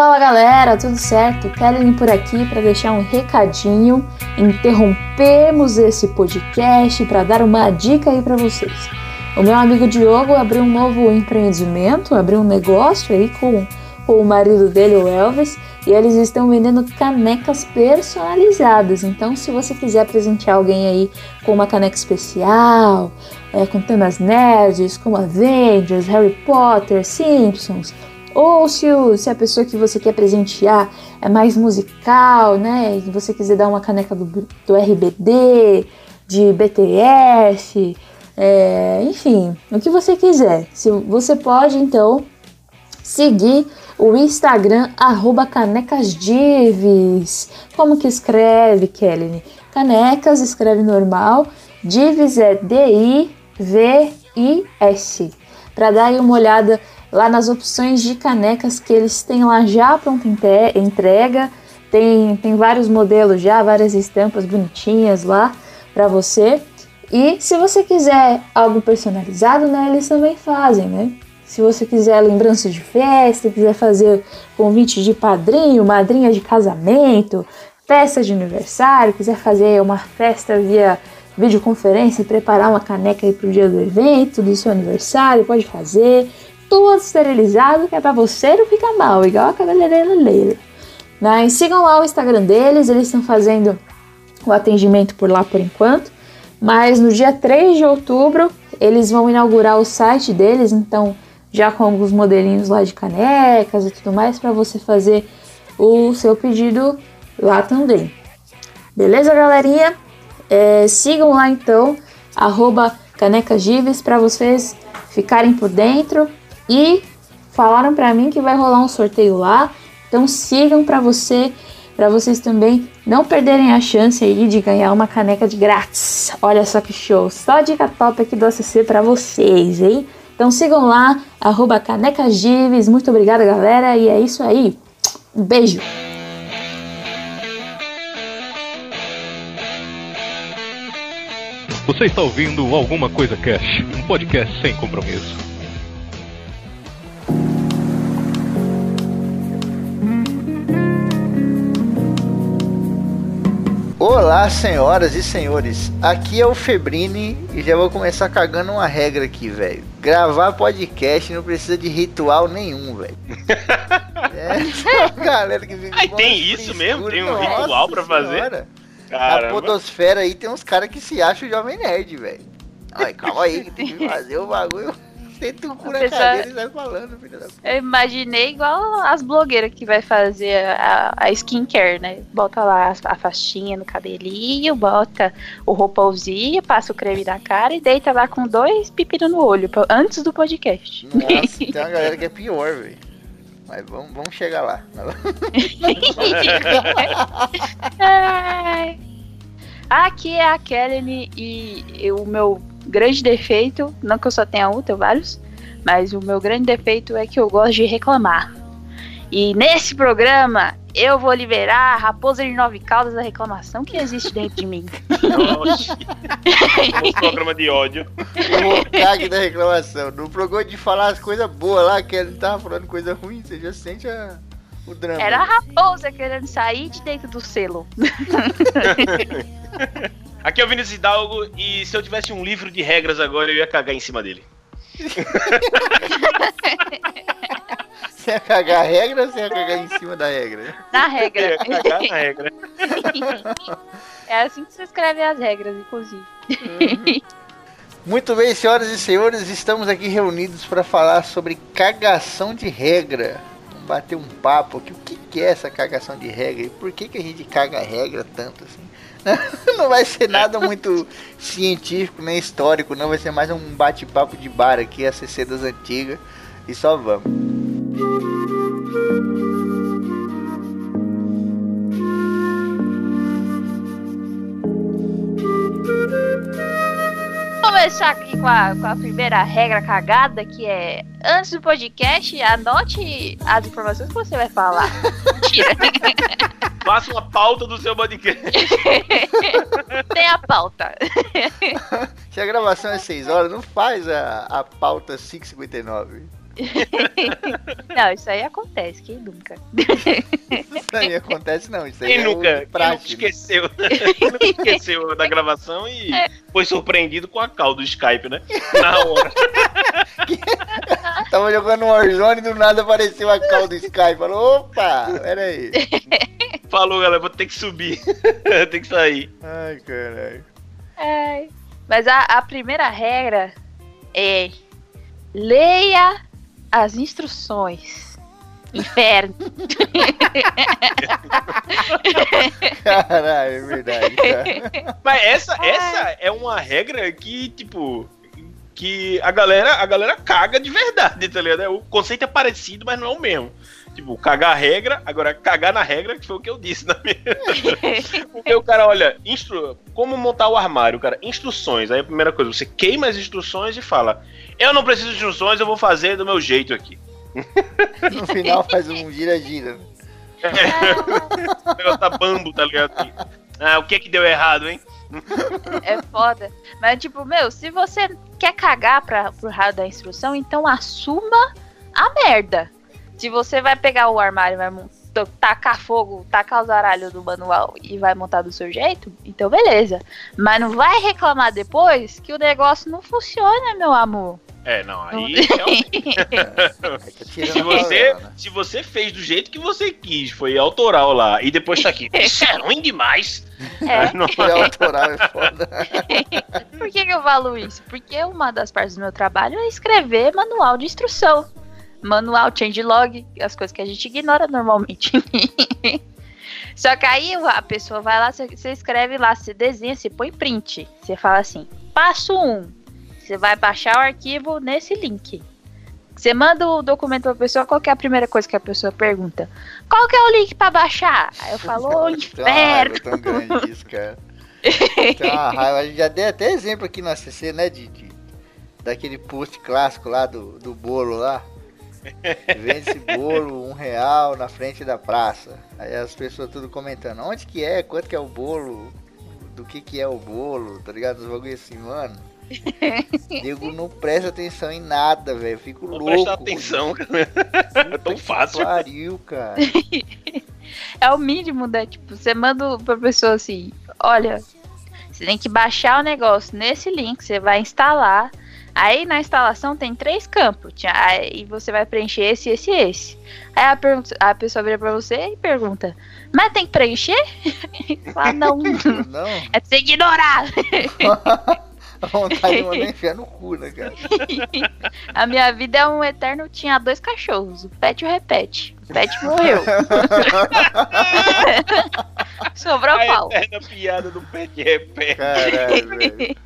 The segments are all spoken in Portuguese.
Fala galera, tudo certo? Kellen por aqui para deixar um recadinho. Interrompemos esse podcast para dar uma dica aí para vocês. O meu amigo Diogo abriu um novo empreendimento, abriu um negócio aí com, com o marido dele, o Elvis, e eles estão vendendo canecas personalizadas. Então, se você quiser presentear alguém aí com uma caneca especial, é, com temas nerds, como Avengers, Harry Potter, Simpsons, ou se, o, se a pessoa que você quer presentear é mais musical, né? E você quiser dar uma caneca do, do RBD, de BTS, é, enfim, o que você quiser. Se, você pode então seguir o Instagram canecasdives. Como que escreve, Kelly? Canecas escreve normal, Divis é D-I-V-I-S. Para dar uma olhada lá nas opções de canecas que eles têm lá já pronta entrega. Tem, tem vários modelos já, várias estampas bonitinhas lá para você. E se você quiser algo personalizado, né, eles também fazem, né? Se você quiser lembrança de festa, quiser fazer convite de padrinho, madrinha de casamento, festa de aniversário, quiser fazer uma festa via videoconferência e preparar uma caneca aí pro dia do evento, do seu aniversário, pode fazer tudo esterilizado, que é pra você não ficar mal, igual a cabeleireira Leila. Mas sigam lá o Instagram deles, eles estão fazendo o atendimento por lá por enquanto. Mas no dia 3 de outubro eles vão inaugurar o site deles, então já com alguns modelinhos lá de canecas e tudo mais para você fazer o seu pedido lá também. Beleza, galerinha? É, sigam lá então, arroba canecagives para vocês ficarem por dentro e falaram para mim que vai rolar um sorteio lá. Então sigam para você, para vocês também não perderem a chance aí de ganhar uma caneca de grátis. Olha só que show! Só dica top aqui do ACC para vocês, hein? Então sigam lá, canecagives. Muito obrigada, galera. E é isso aí. Um beijo! Você está ouvindo Alguma Coisa Cash, um podcast sem compromisso. Olá, senhoras e senhores. Aqui é o Febrini e já vou começar cagando uma regra aqui, velho. Gravar podcast não precisa de ritual nenhum, velho. é, galera que vive tem isso mesmo? Tem um Nossa ritual para fazer? Na podosfera aí tem uns caras que se acham jovem nerd, velho. Ai, calma aí, que tem que fazer o bagulho. Tenta um cura cadeira e vai falando, da Eu imaginei igual as blogueiras que vai fazer a, a skincare, né? Bota lá a, a faixinha no cabelinho, bota o roupãozinho, passa o creme na cara e deita lá com dois pepinos no olho, antes do podcast. Nossa, tem uma galera que é pior, velho. Mas vamos, vamos chegar lá. Aqui é a Kelly e, e o meu grande defeito, não que eu só tenha um, tenho vários, mas o meu grande defeito é que eu gosto de reclamar. E nesse programa eu vou liberar a raposa de nove caudas da reclamação que existe dentro de mim. um programa de ódio. O Hokage da reclamação. No programa de falar as coisas boas lá, que ele tava falando coisa ruim, você já sente a, o drama. Era a raposa querendo sair de dentro do selo. Aqui é o Vinícius Hidalgo e se eu tivesse um livro de regras agora, eu ia cagar em cima dele. Você ia cagar a regra ou você ia cagar em cima da regra? Na regra. Eu ia cagar na regra. É assim que se escreve as regras, inclusive. Uhum. Muito bem, senhoras e senhores, estamos aqui reunidos para falar sobre cagação de regra. Bater um papo aqui. O que é essa cagação de regra e por que, que a gente caga regra tanto assim? não vai ser nada muito científico nem histórico, não. Vai ser mais um bate-papo de bar aqui, a CC das antigas. E só vamos. Começar aqui com a, com a primeira regra cagada, que é antes do podcast, anote as informações que você vai falar. Mentira. Faça uma pauta do seu podcast. Tem a pauta. Se a gravação é 6 horas, não faz a, a pauta 559. Não, isso aí acontece, quem nunca? Isso aí acontece não, isso aí Quem é nunca, o quem nunca prático. esqueceu? Quem nunca esqueceu da gravação e foi surpreendido com a call do Skype, né? Na hora. Tava jogando Warzone e do nada apareceu a call do Skype. Falou, opa, pera aí. Falou, galera, vou ter que subir. Tem que sair. Ai, caralho. Ai. Mas a, a primeira regra é leia as instruções. Inferno. Caralho, é verdade, cara. Mas essa, essa é uma regra que, tipo. Que a galera, a galera caga de verdade, tá ligado? O conceito é parecido, mas não é o mesmo. Tipo, cagar a regra, agora cagar na regra, que foi o que eu disse na minha. Porque o cara, olha, instru... como montar o armário, cara, instruções. Aí a primeira coisa, você queima as instruções e fala: Eu não preciso de instruções, eu vou fazer do meu jeito aqui. No final faz um gira-gira. O negócio tá bambo, tá ligado? Ah, o que que deu errado, hein? É foda. Mas, tipo, meu, se você quer cagar pra, pro raio da instrução, então assuma a merda. Se você vai pegar o armário vai tacar fogo, tacar os aralhos do manual e vai montar do seu jeito, então beleza. Mas não vai reclamar depois que o negócio não funciona, meu amor. É, não, aí tirando Se você, se você fez do jeito que você quis, foi autoral lá, e depois tá aqui, isso é ruim demais. É. Não- Tirar autoral é foda. Por que, que eu falo isso? Porque uma das partes do meu trabalho é escrever manual de instrução. Manual, changelog, as coisas que a gente ignora normalmente. Só que aí a pessoa vai lá, você escreve lá, você desenha, você põe print. Você fala assim, passo 1. Você vai baixar o arquivo nesse link. Você manda o documento pra pessoa, qual é a primeira coisa que a pessoa pergunta? Qual que é o link pra baixar? Aí eu falo, ô inferno. tão grande disso, cara. Tem uma raiva. A gente já deu até exemplo aqui no ACC, né, de, de- daquele post clássico lá do, do bolo lá. Vende esse bolo um real na frente da praça. Aí as pessoas tudo comentando, onde que é, quanto que é o bolo, do que que é o bolo, tá ligado? Os bagulho assim, mano. Digo, não presta atenção em nada, velho. Fico Não louco. presta atenção, cara. É tão fácil. Pariu, cara. É o mínimo, né? Tipo, você manda pra pessoa assim: olha, você tem que baixar o negócio nesse link, você vai instalar. Aí na instalação tem três campos. Aí você vai preencher esse, esse e esse. Aí a, pergunta- a pessoa vira pra você e pergunta: Mas tem que preencher? Fala, não. Não, É pra você ignorar. a vontade de mandar enfiar no cu, né, cara? A minha vida é um eterno. Tinha dois cachorros. O pet e o repete. O pet morreu. Sobrou A pau. eterna piada do pé de repé. Caralho, velho.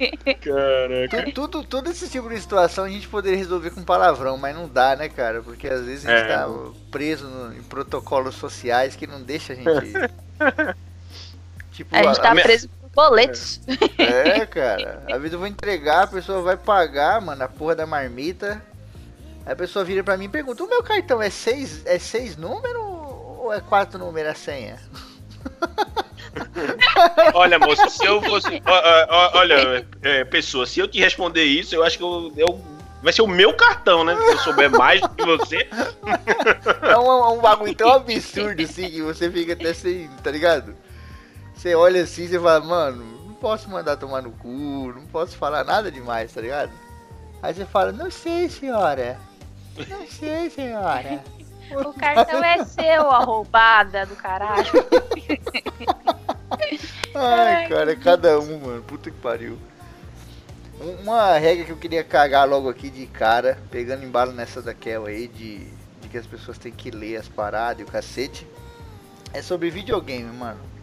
Caraca. Tu- Tudo, todo esse tipo de situação a gente poderia resolver com palavrão, mas não dá, né, cara? Porque às vezes a gente É. tá preso no- em protocolos sociais que não deixa a gente. tipo, A gente tá minha- preso boletos. É, cara. Às vezes eu vou entregar, a pessoa vai pagar, mano, a porra da marmita. Aí a pessoa vira pra mim e pergunta: O meu cartão é seis, é seis números ou é quatro números a senha? Olha, moço, se eu fosse. olha, é, pessoa, se eu te responder isso, eu acho que eu, eu- vai ser o meu cartão, né? Se eu souber mais do que você. É um, um bagulho tão absurdo assim que você fica até sem, tá ligado? Você olha assim e você fala, mano, não posso mandar tomar no cu, não posso falar nada demais, tá ligado? Aí você fala, não sei, senhora. Não sei, senhora. O cartão é seu, arrombada do caralho. Ai, cara, é cada um, mano. Puta que pariu. Um- Uma regra que eu queria cagar logo aqui de cara, pegando embalo nessa daquela aí, de, de que as pessoas têm que ler as paradas e o cacete, é sobre videogame, mano.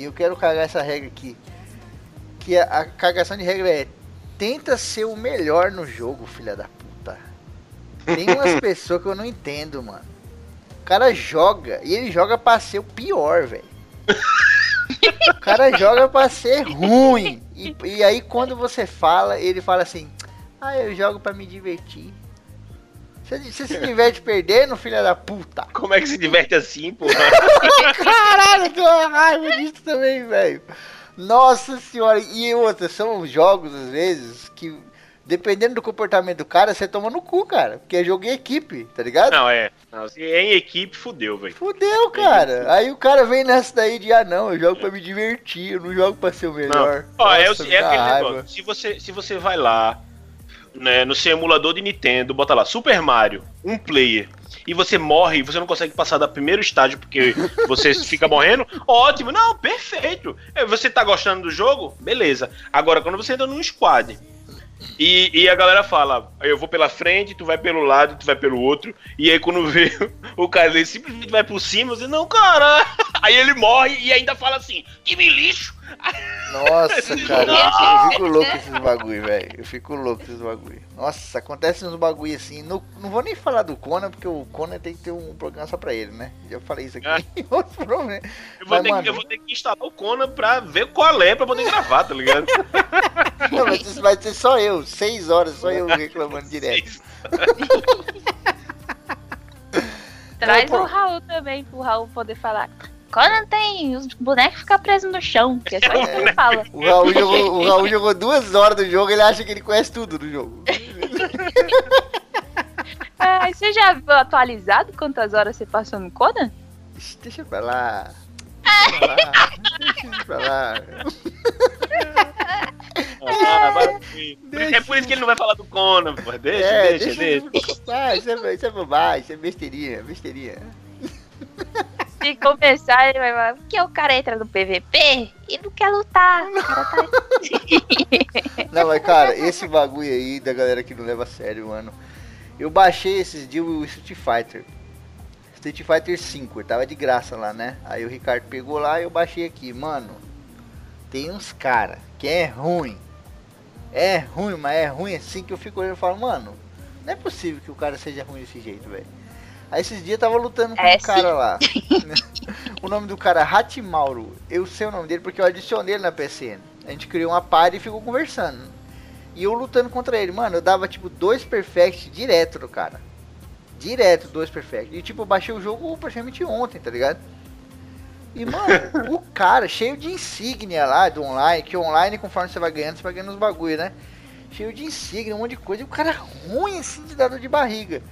E eu quero cagar essa regra aqui. Que a, a cagação de regra é: tenta ser o melhor no jogo, filha da puta. Tem umas pessoas que eu não entendo, mano. O cara joga e ele joga pra ser o pior, velho. O cara joga pra ser ruim. E, e aí quando você fala, ele fala assim: Ah, eu jogo pra me divertir. Você, se diverte perdendo, filha da puta? Como é que se diverte assim, porra? Caralho, eu tenho uma raiva disso também, velho. Nossa senhora, e outra, são jogos às vezes que dependendo do comportamento do cara, você toma no cu, cara. Porque é jogo em equipe, tá ligado? Não, é. Não, se é em equipe, fudeu, velho. Fudeu, cara. Aí o cara vem nessa daí de, ah, não, eu jogo pra me divertir, eu não jogo pra ser o melhor. Não. Ó, é, o- Nossa, é me dá aquele raiva. negócio. Se você, se você vai lá, né, no seu emulador de Nintendo, bota lá Super Mario, um player, e você morre e você não consegue passar da primeiro estágio porque você fica morrendo, ótimo, não, perfeito. É, Você tá gostando do jogo? Beleza. Agora, quando você entra num squad. E, e a galera fala, eu vou pela frente, tu vai pelo lado, tu vai pelo outro. E aí quando vê o cara ele simplesmente vai por cima, você, não, cara. Aí ele morre e ainda fala assim, que me lixo. Nossa, cara, eu fico louco esses bagulho, velho. Eu fico louco esses bagulho. Nossa, acontece uns bagulho assim. No- não vou nem falar do Conan, porque o Conan tem que ter um programa só pra ele, né? Já falei isso aqui Ah. em outro programa. Eu vou, Mas, ter, que- mano- eu vou ter que instalar o Conan pra ver qual é pra poder gravar, tá ligado? Não, mas isso vai ser só eu, seis horas, só eu reclamando direto. Traz Não, pô. o Raul também, pro Raul poder falar. Quando tem os bonecos ficam presos no chão, que é só isso que ele fala. O Raul, jogou, o Raul jogou duas horas do jogo, ele acha que ele conhece tudo do jogo. Ah, você já viu atualizado quantas horas você passou no Conan? Deixa pra lá. Deixa pra lá. Deixa isso pra lá. Ah, é por isso que ele não vai falar do Conan, pô. Deixa, É, deixa, deixa. Ah, isso é, isso é bobagem, isso é besteirinha, besteirinha. Se começar, ele vai falar, porque o cara entra no PVP e não quer lutar. O cara tá... Não, mas cara, esse bagulho aí da galera que não leva a sério, mano. Eu baixei esses dias o Street Fighter. Street Fighter 5, ele tava de graça lá, né? Aí o Ricardo pegou lá e eu baixei aqui. Mano, tem uns cara que é ruim. É ruim, mas é ruim assim que eu fico olhando e falo, mano, não é possível que o cara seja ruim desse jeito, velho. Aí esses dias eu tava lutando com É, um cara lá. o nome do cara é Hatimauro. Eu sei o nome dele porque eu adicionei ele na PCN. A gente criou uma party e ficou conversando. E eu lutando contra ele, mano, eu dava tipo dois perfect direto no cara. Direto, dois perfect. E tipo, eu baixei o jogo praticamente ontem, tá ligado? E mano, o cara cheio de insígnia lá do online, que online, conforme você vai ganhando, você vai ganhando os bagulho, né? Cheio de insígnia, um monte de coisa. E o cara ruim assim de dado de barriga.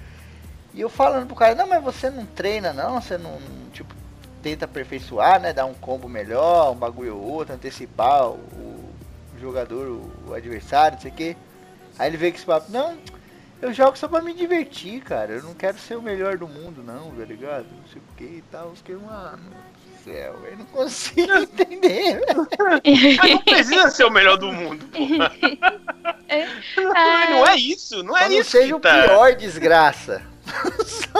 E eu falando pro cara, não, mas você não treina não, você não, tipo, tenta aperfeiçoar, né? Dar um combo melhor, um bagulho ou outro, antecipar o, o jogador, o, o adversário, não sei o que. Aí ele veio com esse papo, não, eu jogo só pra me divertir, cara. Eu não quero ser o melhor do mundo, não, tá ligado? Não sei o que e tal. Os que, mano, do céu, eu não consigo entender, velho. Mas não precisa ser o melhor do mundo, pô. Não, não é isso, não é Só não isso. seja que o tá. pior desgraça.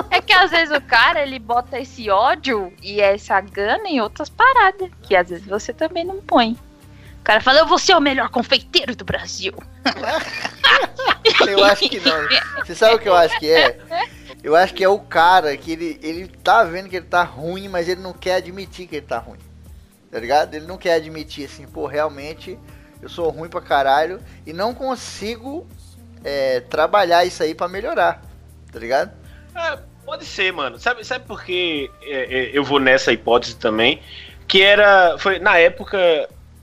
É que às vezes o cara, ele bota esse ódio e essa gana em outras paradas, que às vezes você também não põe. O cara fala, eu vou ser o melhor confeiteiro do Brasil. Eu acho que não. Você sabe o que eu acho que é? Eu acho que é o cara que ele, ele tá vendo que ele tá ruim, mas ele não quer admitir que ele tá ruim. Tá ligado? Ele não quer admitir assim, pô, realmente eu sou ruim pra caralho e não consigo é, trabalhar isso aí pra melhorar. Tá ligado? É, pode ser, mano. Sabe, sabe por que é, é, eu vou nessa hipótese também? Que era. Foi na época.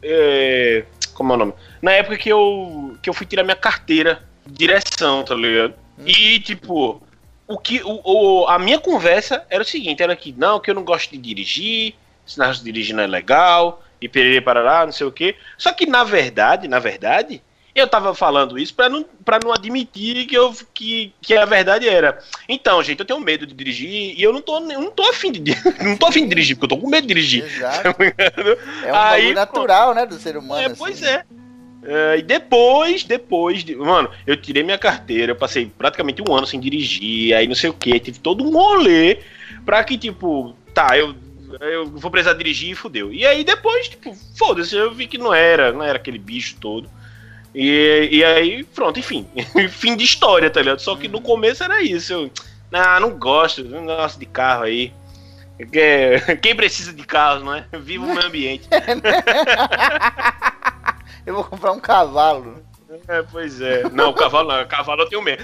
é, como é o nome? Na época que eu, que eu fui tirar minha carteira de direção, tá ligado? E, tipo, o que, o, o- a minha conversa era o seguinte: era que, não, que eu não gosto de dirigir, negócio de dirigir não é legal, e perere parará, não sei o quê. Só que, na verdade, na verdade, eu tava falando isso pra não, pra não admitir que, eu, que, que a verdade era. Então, gente, eu tenho medo de dirigir e eu não tô, eu não tô afim de não tô afim de dirigir, porque eu tô com medo de dirigir. Exato. tá? É um Aí, natural, né, do ser humano. É, assim. pois é. É, e depois, depois, de- mano, eu tirei minha carteira, eu passei praticamente um ano sem dirigir, aí não sei o que, tive todo um rolê pra que, tipo, tá, eu, eu vou precisar dirigir e fudeu. E aí depois, tipo, foda-se, eu vi que não era, não era aquele bicho todo. E, e aí, pronto, enfim, fim de história, tá ligado? Só que no começo era isso, eu, ah, não gosto, não gosto de carro aí. Que- Quem precisa de carros, não é? Viva o meio ambiente. Eu vou comprar um cavalo. É, pois é. Não, cavalo não. Cavalo eu tenho medo.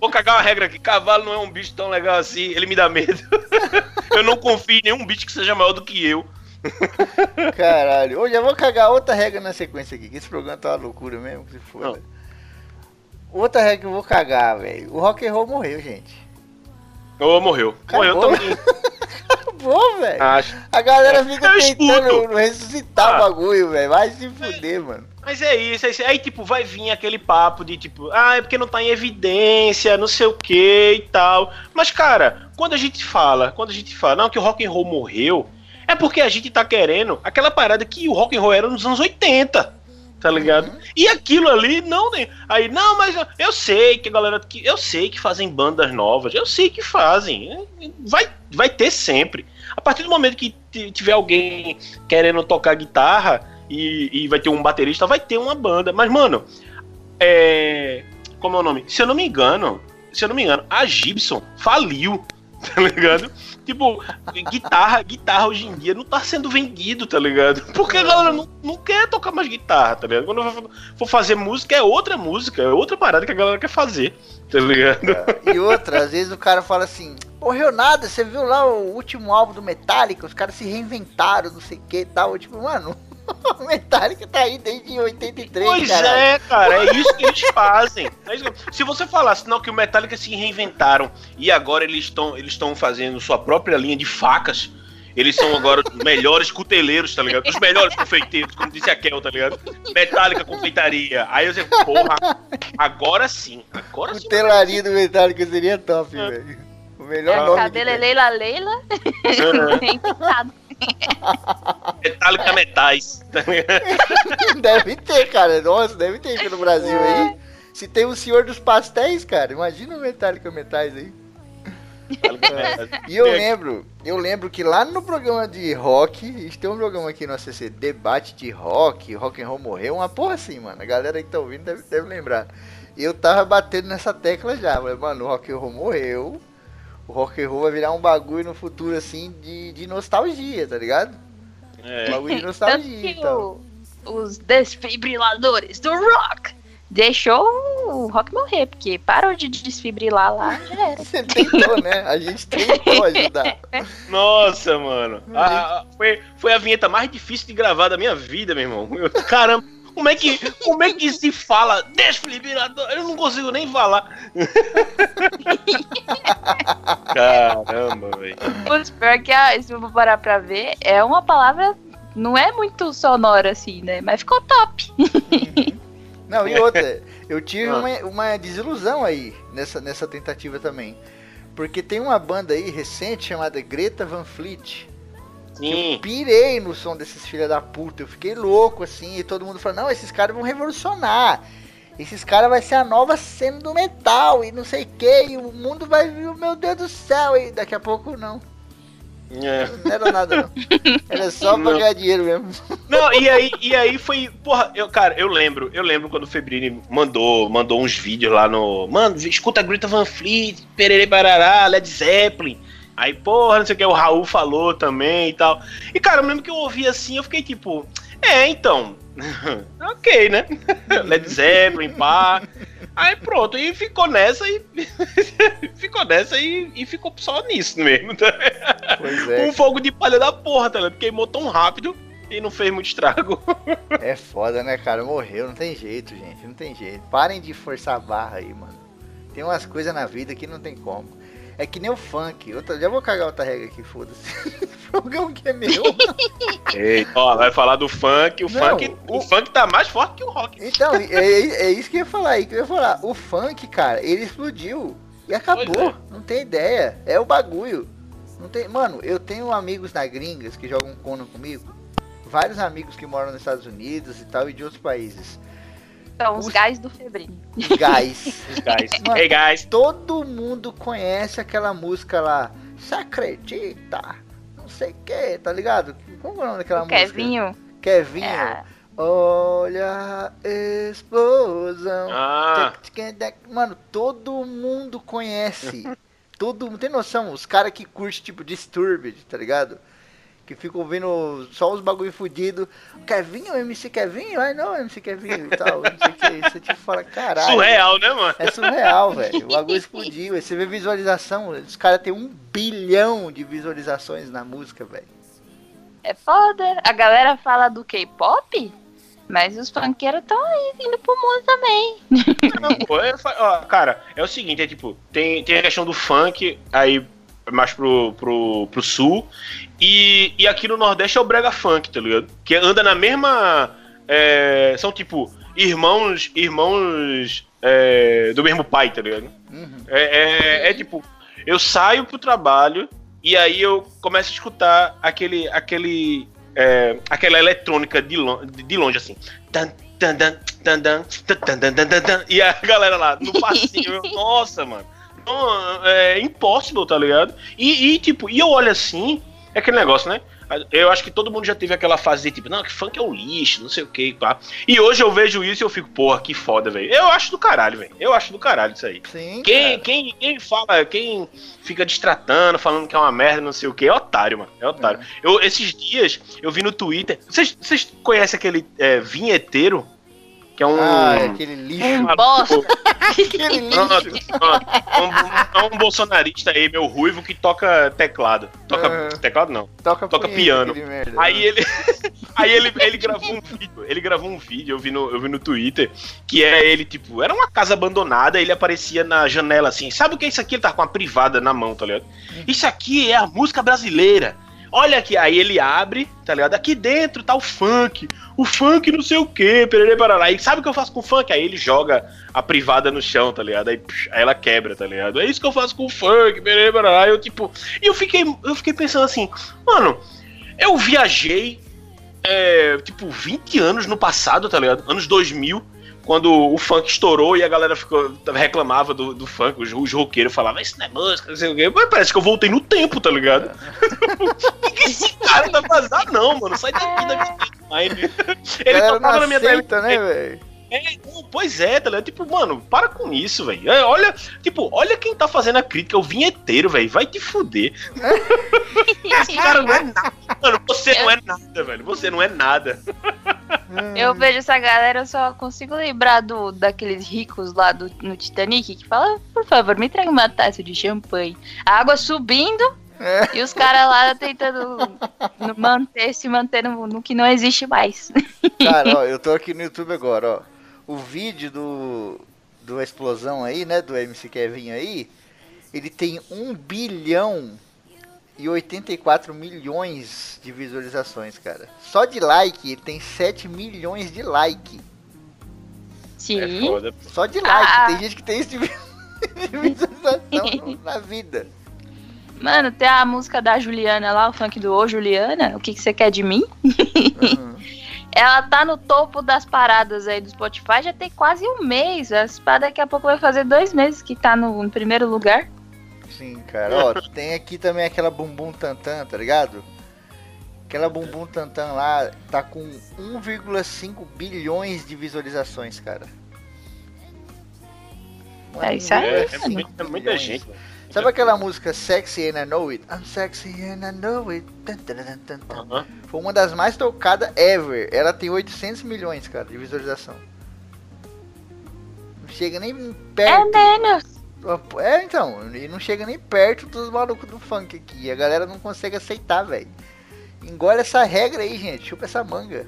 Vou cagar uma regra aqui. Cavalo não é um bicho tão legal assim. Ele me dá medo. Eu não confio em nenhum bicho que seja maior do que eu. Caralho. Hoje eu vou cagar outra regra na sequência aqui, que esse programa tá uma loucura mesmo, que se foda. Outra regra que eu vou cagar, velho. O rock and roll morreu, gente. Ô, morreu. Morreu Acabou. também. Acabou, velho. Acho. A galera fica Eu tentando escuto. ressuscitar Ah. o bagulho, velho. Vai se fuder, mano. Mas é isso, é isso. Aí, tipo, vai vir aquele papo de, tipo, ah, é porque não tá em evidência, não sei o que e tal. Mas, cara, quando a gente fala, quando a gente fala, não, que o rock and roll morreu, é porque a gente tá querendo aquela parada que o rock and roll era nos anos 80. Tá ligado? E aquilo ali, não, né? Aí, não, mas eu, eu sei que a galera. Que, eu sei que fazem bandas novas, eu sei que fazem. Vai, vai ter sempre. A partir do momento que tiver alguém querendo tocar guitarra e, e vai ter um baterista, vai ter uma banda. Mas, mano, é. Como é o nome? Se eu não me engano, se eu não me engano, a Gibson faliu, tá ligado? Tipo, guitarra, guitarra hoje em dia não tá sendo vendido, tá ligado? Porque a galera não, não quer tocar mais guitarra, tá ligado? Quando for- fazer música, é outra música, é outra parada que a galera quer fazer, tá ligado? E outra, às vezes o cara fala assim, morreu nada, você viu lá o último álbum do Metallica, os caras se reinventaram, não sei o que e tal. Tipo, mano, o Metallica tá aí desde 83, Pois cara. é, cara, é isso que eles fazem. É Se você falasse não que o Metallica se reinventaram e agora eles estão eles estão fazendo sua própria linha de facas, eles são agora os melhores cuteleiros, tá ligado? Os melhores confeiteiros, como disse a Kel, tá ligado? Metallica confeitaria. Aí você, porra, agora sim, agora sim. Cutelaria do Metallica seria top, É. velho. O melhor É, nome cadê que tem. Leila Leila? Inventado. Metallica Metais. Deve ter, cara. Nossa, deve ter aqui no Brasil aí. Se tem o Senhor dos Pastéis, cara, imagina o Metallica Metais aí. E eu lembro, eu lembro que lá no programa de rock, a gente tem um programa aqui no ACC, debate de rock, rock and roll morreu, uma porra assim, mano. A galera que tá ouvindo deve, deve lembrar. E eu tava batendo nessa tecla já, falei, mano, o rock and roll morreu. O rock and roll vai virar um bagulho no futuro assim de, de nostalgia, tá ligado? Um É. bagulho de Tanto nostalgia, que então. o- os desfibriladores do rock deixou o rock morrer, porque parou de desfibrilar lá, já era. Você tentou, né? A gente tentou ajudar. Nossa, mano. A- a- foi, foi a vinheta mais difícil de gravar da minha vida, meu irmão. Eu- caramba, como é que, como é que se fala desfibrilador? Eu não consigo nem falar. Caramba, velho. Putz, pior que a, se eu for parar pra ver, é uma palavra. Não é muito sonora assim, né? Mas ficou top. Não, e outra, eu tive Ah. uma, uma desilusão aí nessa, nessa tentativa também. Porque tem uma banda aí recente chamada Greta Van Fleet. Sim. Pirei no som desses filha da puta. Eu fiquei louco assim. E todo mundo falou: não, esses caras vão revolucionar. Esses caras vai ser a nova cena do metal. E não sei o que. E o mundo vai vir, meu Deus do céu. E daqui a pouco não. É. Não era nada, não. Era só pra ganhar dinheiro mesmo. Não, e aí, e aí foi. Porra, eu, cara, eu lembro, eu lembro quando o Febrini mandou, mandou uns vídeos lá no. Mano, escuta Greta Van Fleet, Perere Barará, Led Zeppelin. Aí, porra, não sei o que, o Raul falou também e tal. E, cara, eu lembro que eu ouvi assim, eu fiquei tipo, é, então. ok, né? Led Zeppelin, pá. Aí pronto, e ficou nessa e. ficou nessa e, e ficou só nisso mesmo. Tá? Pois é. Um fogo de palha da porra, tá ligado? Queimou tão rápido e não fez muito estrago. É foda, né, cara? Morreu, não tem jeito, gente. Não tem jeito. Parem de forçar a barra aí, mano. Tem umas coisas na vida que não tem como. É que nem o funk. Outra, já vou cagar outra regra aqui, foda-se. Programa que é meu. Ei, ó, vai falar do funk, o Não, funk, o... o- funk tá mais forte que o rock. Então, é, é- é isso que eu ia falar aí, que eu ia falar. O funk, cara, ele explodiu. E acabou. Pois Não tem ideia. É o bagulho. Não tem. Mano, eu tenho amigos na gringas que jogam Conan comigo. Vários amigos que moram nos Estados Unidos e tal, e de outros países. São os Os- gás do Febrini. Guys. Guys. Mano, Hey, guys. Todo mundo conhece aquela música lá. Se acredita? Não sei o que, tá ligado? Como é o nome daquela O música? Kevinho. Kevinho. É, Olha a explosão. Ah, Mano, todo mundo conhece. todo mundo. Tem noção? Os caras que curtem, tipo, Disturbed, tá ligado? Que ficam ouvindo só os bagulho fudido. Kevinho, MC Kevinho? Ai não, MC Kevinho e tal. Não sei o que. Você tipo fala, caralho. surreal, né, mano? É surreal, velho. O bagulho explodiu. Aí você vê visualização. Os caras têm um bilhão de visualizações na música, velho. é foda. A galera fala do K-pop, mas os funkeiros estão aí vindo pro mundo também. Não, pô, é, ó, cara, é o seguinte, é tipo, tem, tem a questão do funk, aí mais pro, pro, pro sul, e, e aqui no Nordeste é o brega funk, tá ligado? Que anda na mesma... é, são tipo, irmãos, irmãos é, do mesmo pai, tá ligado? Uhum. É, é, é tipo, eu saio pro trabalho e aí eu começo a escutar aquele, aquele, é, aquela eletrônica de, lon de longe, assim. Tan, tan, tan, tan, tan, tan, tan, tan, tan. E a galera lá no passinho, eu, nossa, mano. Não, é impossible, tá ligado? E, e, tipo, e eu olho assim, é aquele negócio, né? Eu acho que todo mundo já teve aquela fase de tipo, não, que funk é um lixo, não sei o que, pá. E hoje eu vejo isso e eu fico, porra, que foda, velho. Eu acho do caralho, velho. Eu acho do caralho isso aí. Sim. Quem, cara. quem, quem fala, quem fica distratando, falando que é uma merda, não sei o que, é otário, mano. É otário. Eu, esses dias, eu vi no Twitter. Vocês, vocês conhecem aquele é, vinheteiro? Que é um. Ah, é aquele lixo. Um bosta. aquele lixo. pronto. É um, é um bolsonarista aí, meu ruivo, que toca teclado. Toca. Ah. Teclado não. Toca, Toca piano. merda. Aí ele, aí ele, ele gravou um vídeo, ele gravou um vídeo, eu vi, no, eu vi no Twitter, que é ele, tipo, era uma casa abandonada, ele aparecia na janela assim, sabe o que é isso aqui? Ele tá com uma privada na mão, tá ligado? Isso aqui é a música brasileira. Olha aqui, aí ele abre, tá ligado? Aqui dentro tá o funk, o funk não sei o que, perere parará. E sabe o que eu faço com o funk? Aí ele joga a privada no chão, tá ligado? Aí, psh, aí ela quebra, tá ligado? É isso que eu faço com o funk, perere parará. Eu, tipo, e eu fiquei, eu fiquei pensando assim, mano, eu viajei, é, tipo, 20 anos no passado, tá ligado? Anos 2000, quando o funk estourou e a galera ficou, reclamava do, do funk, os, os roqueiros falavam, isso não é música, não sei o quê. Mas parece que eu voltei no tempo, tá ligado? O que esse cara tá fazendo? Ah, não, mano, sai daqui da minha timeline. Ele Galera tocava na minha timeline. né, velho? É, não, pois é, tá ligado? Tipo, mano, para com isso, velho. É, olha, tipo, olha quem tá fazendo a crítica, o vinheteiro, velho. Vai te fuder. Esse cara não é nada. Mano, você não é nada, velho. Você não é nada. Eu vejo essa galera, eu só consigo lembrar do, daqueles ricos lá do, no Titanic que fala, por favor, me traga uma taça de champanhe. A água subindo É. e os caras lá tentando manter, se manter no, no que não existe mais. Cara, ó, eu tô aqui no YouTube agora, ó. O vídeo do, do explosão aí, né, do MC Kevin aí, ele tem 1 bilhão e 84 milhões de visualizações, cara. Só de like, ele tem 7 milhões de like. Sim. É foda. Só de like. Ah. Tem gente que tem isso de vi- de visualização na vida. Mano, tem a música da Juliana lá, o funk do Ô Juliana, o que, que você quer de mim? Uhum. Ela tá no topo das paradas aí do Spotify já tem quase um mês. Essa parada daqui a pouco vai fazer dois meses que tá no, no primeiro lugar. Sim, cara. Ó, tem aqui também aquela bumbum tantan, tá ligado? Aquela bumbum tantan lá tá com 1,5 bilhões de visualizações, cara. É isso aí, É, é, 1,5 muita, muita bilhões. gente. Sabe aquela música Sexy and I Know It? I'm sexy and I know it. Tan. Aham. Foi uma das mais tocadas ever. Ela tem 800 milhões, cara, de visualização. Não chega nem É perto. menos. É, então, e não chega nem perto dos malucos do funk aqui. A galera não consegue aceitar, velho. Engole essa regra aí, gente. Chupa essa manga.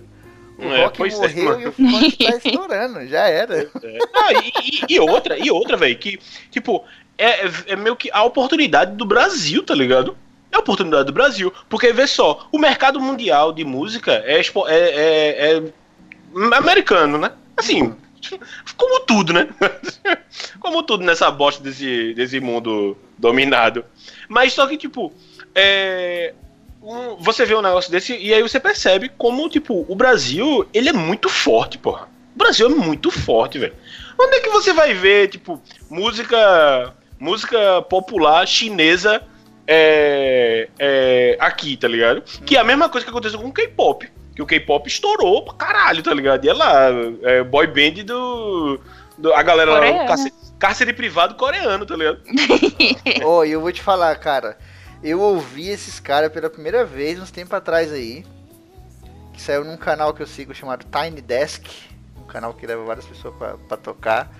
O É, rock é, morreu mano. e o funk tá estourando. Já era. É. Ah, e- e outra, e outra, velho, que, tipo, é, é meio que a oportunidade do Brasil, tá ligado? É a oportunidade do Brasil. Porque, vê só, o mercado mundial de música é, é, é- é americano, né? Assim, como tudo, né? como tudo nessa bosta desse, desse mundo dominado. Mas só que, tipo, é, um- você vê um negócio desse e aí você percebe como, tipo, o Brasil, ele é muito forte, porra. O Brasil é muito forte, velho. Onde é que você vai ver, tipo, música música popular chinesa é, é, aqui, tá ligado? Que é a mesma coisa que aconteceu com o K-pop. Que o K-pop estourou pra caralho, tá ligado? E é lá, é boy band do, do- A galera lá, Coreano. o cárcere, cárcere privado coreano, tá ligado? Ó, e eu vou te falar, cara. Eu ouvi esses caras pela primeira vez uns tempos atrás aí. Que saiu num canal que eu sigo chamado Tiny Desk. Um canal que leva várias pessoas pra, pra tocar.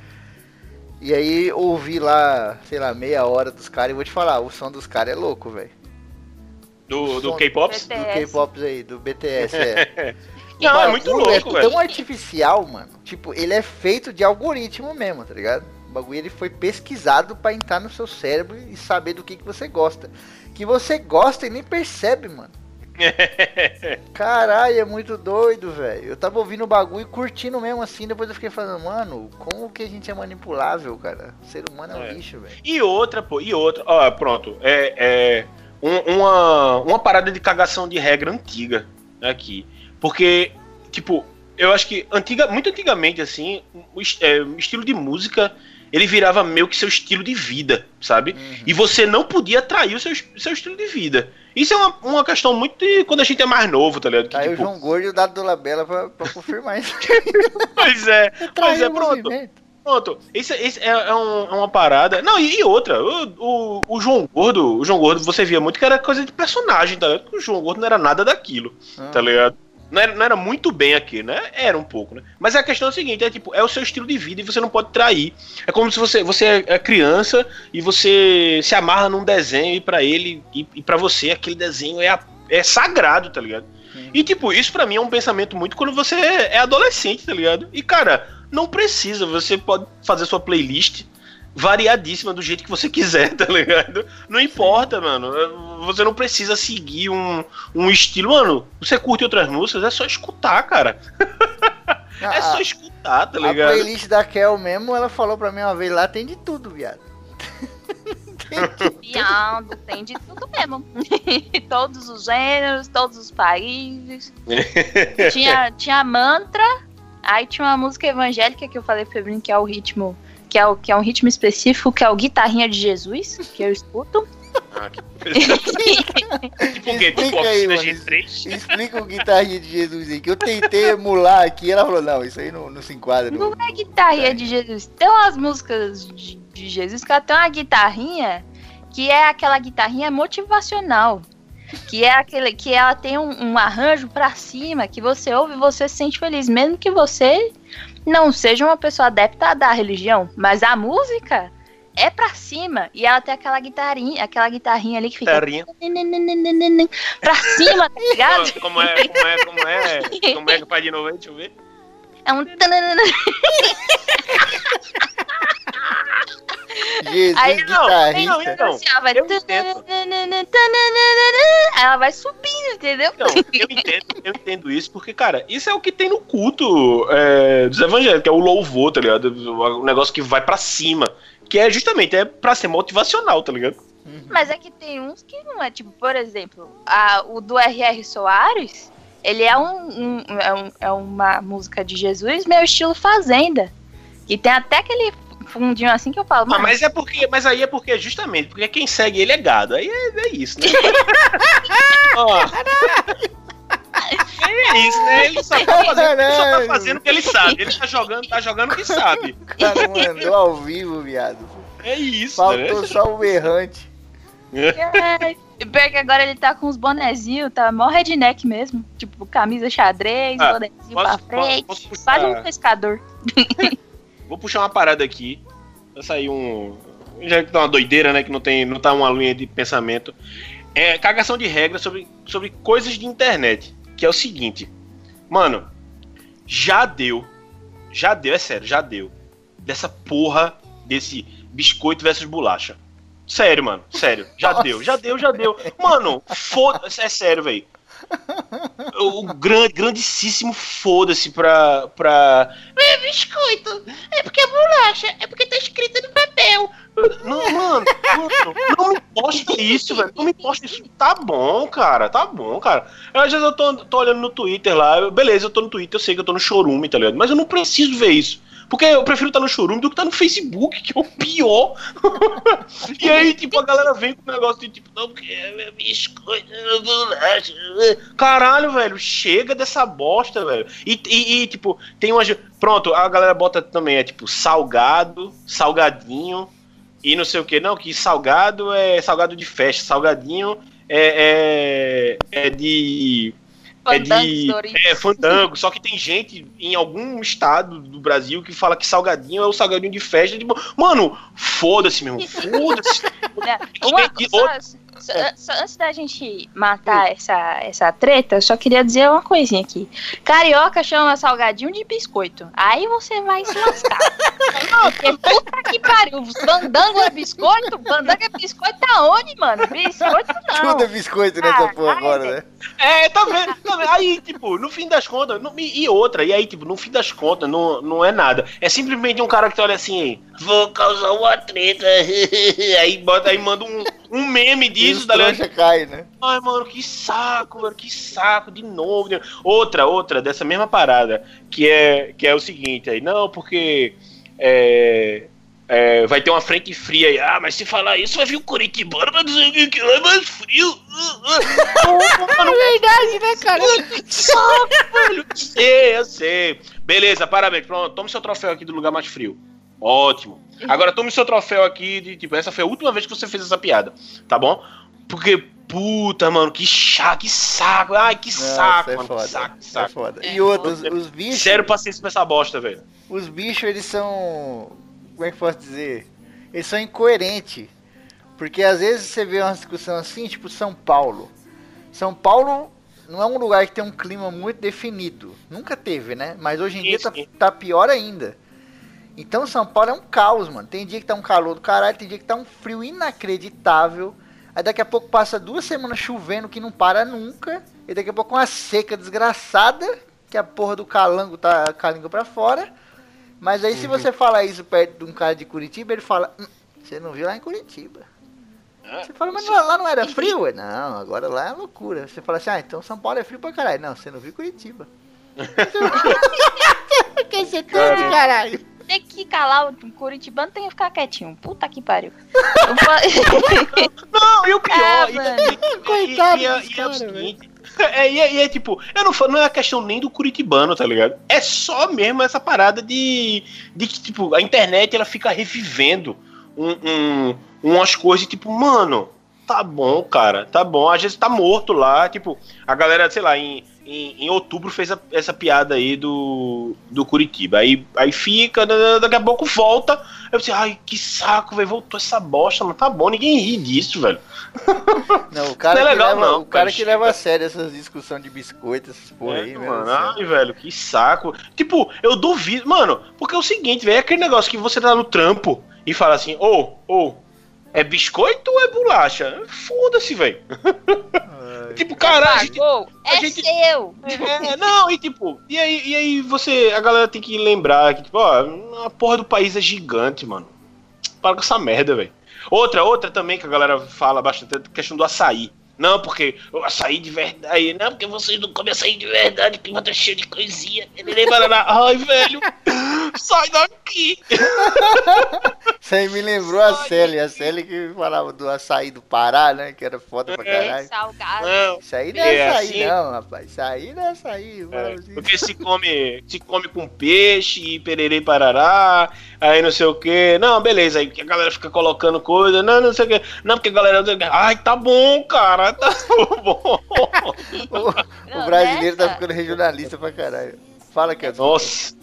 E aí ouvi lá, sei lá, meia hora dos caras e vou te falar, o som dos caras é louco, velho. Do, do Som- K-pop? Do BTS. K-pop aí, do BTS, é. Não, é muito louco, é velho. tão artificial, mano. Tipo, ele é feito de algoritmo mesmo, tá ligado? O bagulho ele foi pesquisado pra entrar no seu cérebro e saber do que, que você gosta. Que você gosta e nem percebe, mano. Caralho, é muito doido, velho. Eu tava ouvindo o bagulho e curtindo mesmo assim, depois eu fiquei falando, mano, como que a gente é manipulável, cara? O ser humano é um É. lixo, velho. E outra, pô, e outra. Ó, pronto. É, é um- uma, uma parada de cagação de regra antiga aqui. Porque, tipo, eu acho que antiga, muito antigamente, assim, o, é, o estilo de música ele virava meio que seu estilo de vida, sabe? Uhum. E você não podia trair o seu, seu estilo de vida. Isso é uma, uma questão muito de quando a gente é mais novo, tá ligado? Que, Tá aí o tipo, João Gordo e o Dado do Labela pra, pra confirmar isso. Pois é, pois Traiu é, pronto. movimento. Pronto, isso, isso é, é um- é uma parada. Não, e, e outra, o, o, o João Gordo, o João Gordo, você via muito que era coisa de personagem, tá ligado? O João Gordo não era nada daquilo, tá Ah. ligado? Não era, não era muito bem aqui, né? Era um pouco, né? Mas a questão é a seguinte, é tipo, é o seu estilo de vida e você não pode trair. É como se você, você é- é criança e você se amarra num desenho e pra ele e, e para você aquele desenho é, é sagrado, tá ligado? E tipo, isso pra mim é um pensamento muito quando você é adolescente, tá ligado? E cara, não precisa, você pode fazer sua playlist variadíssima do jeito que você quiser, tá ligado? Não importa, mano. Você não precisa seguir um, um estilo. Mano, você curte outras músicas, é só escutar, cara. Ah, É só escutar, tá A ligado? playlist da Kel mesmo, ela falou pra mim uma vez lá, tem de tudo, viado. Viado, tem de tudo mesmo. todos os gêneros, todos os países. tinha, tinha mantra, aí tinha uma música evangélica que eu falei pra Febrinho, que é o ritmo. Que é, o, que é um ritmo específico, que é o Guitarrinha de Jesus, que eu escuto. Ah, que tipo o quê? Tipo Explica aí, mano. G3? Explica o guitarrinha de Jesus aí, que eu tentei emular aqui, ela falou, não, isso aí não, não se enquadra. Não Não. é guitarrinha de Jesus. Tem umas músicas de, de Jesus que ela tem uma guitarrinha que é aquela guitarrinha motivacional. Que é aquele que ela tem um, um arranjo pra cima, que você ouve e você se sente feliz, mesmo que você não seja uma pessoa adepta da religião, mas a música é pra cima e ela tem aquela guitarrinha, aquela guitarrinha ali que fica Guitarrinha. pra cima, tá ligado? Como é, como é, como é? Como é que faz de novo aí? Deixa eu ver. É um Jesus Aí, não, guitarrista. não, então. assim, ela vai eu entendo. Aí ela vai subindo, entendeu? Não, eu entendo, eu entendo isso, porque, cara, isso é o que tem no culto é, dos evangélicos, que é o louvor, tá ligado? O negócio que vai pra cima. Que é justamente é pra ser motivacional, tá ligado? Mas é que tem uns que não é, tipo, por exemplo, a, o do R.R. Soares, ele é, um, um- é, um- é uma música de Jesus, meu estilo Fazenda. Que tem até aquele fundinho assim que eu falo, Ah, mano, mas é porque. Mas aí é porque justamente, porque quem segue ele é gado. Aí é, é isso, né? Ó. É isso, né? Ele só tá fazendo, ele só tá fazendo o que ele sabe. Ele tá jogando, tá jogando o que sabe. O cara mandou ao vivo, viado. É isso, Faltou né? só o errante. É, e pior que agora ele tá com os bonezinhos, tá mó redneck mesmo. Tipo, camisa xadrez, Ah, bonezinho pra Posso, frente. posso, posso Quase um pescador. vou puxar uma parada aqui. Vai sair um. Já que tá uma doideira, né? Que não tem. Não tá uma linha de pensamento. É cagação de regra sobre, sobre coisas de internet. Que é o seguinte. Mano, já deu. Já deu, é sério, já deu. Dessa porra desse biscoito versus bolacha. Sério, mano. Sério. Já Nossa. deu, já deu, já deu. Mano, foda-se. É sério, velho. O grande, grandíssimo foda-se pra, pra. É biscoito. É porque é bolacha. É porque tá escrito no papel. Não, mano, mano, não me posta isso, velho. Não me posta isso. Tá bom, cara. Tá bom, cara. Às vezes eu tô, tô olhando no Twitter lá. beleza, eu tô no Twitter, eu sei que eu tô no chorume, tá ligado? Mas eu não preciso ver isso. Porque eu prefiro estar no chorume do que estar no Facebook, que é o pior. e aí, tipo, a galera vem com um negócio de tipo, não, porque é bolacha. Caralho, velho, chega dessa bosta, velho. E, e, e, tipo, tem umas. Pronto, a galera bota também, é tipo, salgado, salgadinho e não sei o que. Não, que salgado é salgado de festa, salgadinho é, é, é de. É Fandango, de. Doritos. É, fandango. Só que tem gente em algum estado do Brasil que fala que salgadinho é o salgadinho de festa. Tipo, mano, foda-se, meu irmão. Foda-se. Uma, E só, só- antes da gente matar essa, essa treta, eu só queria dizer uma coisinha aqui. Carioca chama salgadinho de biscoito. Aí você vai se lascar. Porque puta que pariu. Bandango é biscoito? Bandango é biscoito tá onde, mano? Biscoito não. Tudo é biscoito nessa Ah, porra agora, velho. né? É, tá vendo? Tá vendo? Aí, tipo, no fim das contas, no- e outra, e aí, tipo, no fim das contas, não, não é nada. É simplesmente um cara que olha assim, vou causar uma treta. aí bota, aí manda um, um meme disso, tá ligado? trouxa cai, né? Ai, mano, que saco, mano, que saco, de novo. de novo. Outra, outra, dessa mesma parada, que é, que é o seguinte aí, não, porque é, é, vai ter uma frente fria aí. Ah, mas se falar isso, vai vir o Curitibano pra dizer que lá é mais frio. é verdade, né, cara? Que saco, velho. Eu sei, eu sei. Beleza, parabéns. Pronto, tome seu troféu aqui do lugar mais frio. Ótimo. Agora tome seu troféu aqui de, tipo, essa foi a última vez que você fez essa piada, tá bom? Porque, puta, mano, que chato, que saco. Ai, que saco, é mano, foda. que saco, que É saco. foda. E outros, os bichos. Sério paciência pra essa bosta, velho. Os bichos, eles são. Como é que eu posso dizer? Eles são incoerentes. Porque às vezes você vê uma discussão assim, tipo São Paulo. São Paulo não é um lugar que tem um clima muito definido. Nunca teve, né? Mas hoje em dia tá, tá pior ainda. Então São Paulo é um caos, mano. Tem dia que tá um calor do caralho, tem dia que tá um frio inacreditável. Aí daqui a pouco passa duas semanas chovendo que não para nunca. E daqui a pouco uma seca desgraçada, que a porra do calango tá com a língua pra fora. Mas aí se você falar isso perto de um cara de Curitiba, ele fala, "Hum, você não viu lá em Curitiba. Ah, Você fala, mas não- lá não era frio? Não, agora lá é loucura. Você fala assim, ah, então São Paulo é frio pra caralho. Não, você não viu Curitiba. Quer ser tudo, caralho. Tem que calar o Curitibano, tem que ficar quietinho. Puta que pariu. Não, e o pior, Coitado desse e é o seguinte. É, e, é, e é tipo, eu não falo, não é a questão nem do curitibano, tá ligado? É só mesmo essa parada de, de que, tipo, a internet ela fica revivendo um, um- umas coisas, tipo, mano, tá bom, cara, tá bom. Às vezes tá morto lá, tipo, a galera, sei lá, em, em, em outubro fez a- essa piada aí do, do Curitiba. Aí, aí fica, da- da- daqui a pouco volta. Eu pensei, ai, que saco, velho, voltou essa bosta, mas tá bom, ninguém ri disso, velho. Não, o cara, Não é legal, leva, não, o cara que leva a sério essas discussões de biscoito, essas porra É, aí, mano, ai, velho, que saco. Tipo, eu duvido, mano, porque é o seguinte, velho, é aquele negócio que você tá no trampo e fala assim, ô, ô, é biscoito ou é bolacha? Foda-se, velho. Tipo, cara, a gente, a é gente- seu. É, não, e tipo, e aí, e aí você, a galera tem que lembrar que, tipo, ó, a porra do país é gigante, mano. Para com essa merda, velho. Outra, outra também que a galera fala bastante, é a questão do açaí. Não, porque o açaí de verdade. Não, porque vocês não comem açaí de verdade, que vai tá cheio de coisinha. Neném, bananá. Ai, velho. Sai daqui. Isso aí me lembrou a Célia, a Célia que falava do açaí do Pará, né? Que era foda pra É. caralho. Salgado. Não, Isso aí não é, É, açaí, assim- não, rapaz. Isso aí não é açaí. É, porque se come, se come com peixe, pererê parará, aí não sei o que. Não, beleza, aí a galera fica colocando coisa, não, não sei o que. Não, porque a galera. Ai, tá bom, cara, tá bom. O, o brasileiro tá ficando regionalista pra caralho. Fala que é Nossa.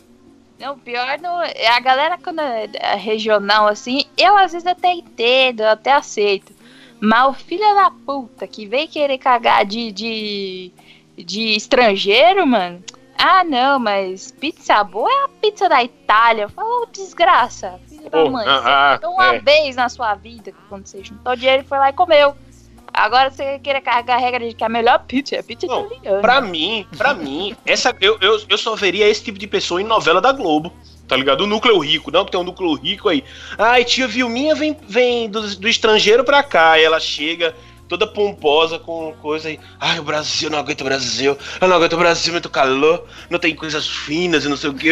Não, pior não. é A galera, quando é é regional assim, eu às vezes até entendo, eu até aceito. Mas o filho da puta que veio querer cagar de, de, de estrangeiro, mano. Ah, não, mas pizza boa é a pizza da Itália. Falou, desgraça, filho da mãe. ah, ah, Então, uma é. vez na sua vida, quando você juntou dinheiro e foi lá e comeu. Agora você querer carregar a regra de que a melhor pizza é a pizza Não, italiana. Pra mim, pra mim, essa, eu, eu, eu só veria esse tipo de pessoa em novela da Globo. Tá ligado? O núcleo rico, não, que tem um núcleo rico aí. Ai, tia Vilminha vem, vem do, do estrangeiro pra cá. E ela chega toda pomposa com coisa aí. Ai, o Brasil, eu não aguento o Brasil. Eu não aguento o Brasil, muito calor. Não tem coisas finas e não sei o que.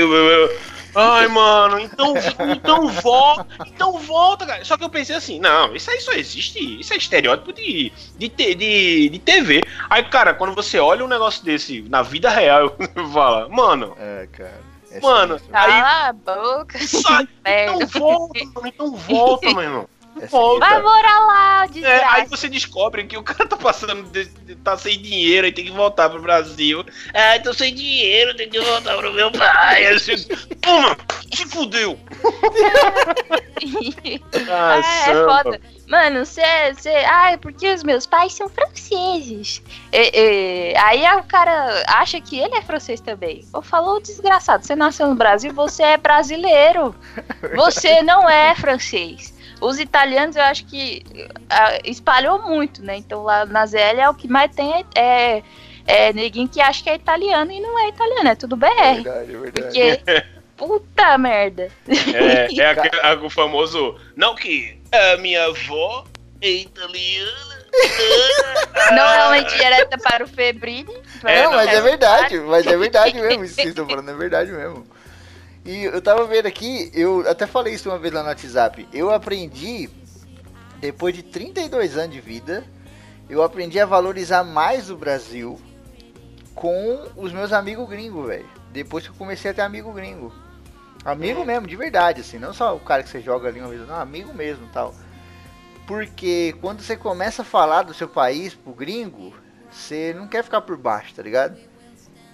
Ai, mano, então, então volta. Então volta, cara. Só que eu pensei assim, não, isso aí só existe. Isso é estereótipo de, de, te- de, de TV. Aí, cara, quando você olha um negócio desse na vida real, eu falo, mano, É, cara. É Mano, sinistro. aí- Cala a boca. sai, então volta, mano, então volta, meu irmão. Essa Volta. Vai morar lá, É, aí você descobre que o cara tá passando, de- de- tá sem dinheiro e tem que voltar pro Brasil. Ah, tô sem dinheiro, tem que voltar pro meu pai. Aí você, Toma, se fudeu. Ah, é, é foda. Mano, você. Ah, é porque os meus pais são franceses. É, é, aí o cara acha que ele é francês também. Eu falo, desgraçado, você nasceu no Brasil, você é brasileiro. Você não é francês. Os italianos, eu acho que ah, espalhou muito, né? Então lá na ZL é o que mais tem é, é neguinho que acha que é italiano e não é italiano, é tudo BR. É verdade, é verdade. Porque. Puta merda. É, é aquele, a- o famoso. Não que a minha avó é italiana. Não é uma indireta para o Febrini. É, não, não, mas é é verdade, mas é verdade mesmo. Isso que vocês estão falando é verdade mesmo. E eu tava vendo aqui, eu até falei isso uma vez lá no WhatsApp. Eu aprendi, depois de 32 anos de vida, eu aprendi a valorizar mais o Brasil com os meus amigos gringos, velho. Depois que eu comecei a ter amigo gringo. Amigo mesmo, de verdade, assim. Não só o cara que você joga ali uma vez, não, amigo mesmo tal. Porque quando você começa a falar do seu país pro gringo, você não quer ficar por baixo, tá ligado?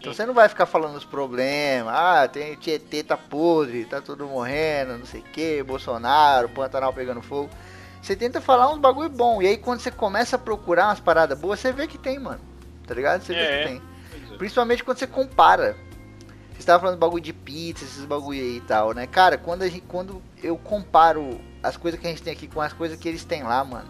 Então você não vai ficar falando os problemas, ah, tem Tietê tá podre, tá todo morrendo, não sei o que, Bolsonaro, Pantanal pegando fogo. Você tenta falar uns bagulho bom, e aí quando você começa a procurar umas paradas boas, você vê que tem, mano. Tá ligado? Você vê É. que tem. Principalmente quando você compara. Você estava falando bagulho de pizza, esses bagulho aí e tal, né? Cara, quando, a gente, quando eu comparo as coisas que a gente tem aqui com as coisas que eles têm lá, mano.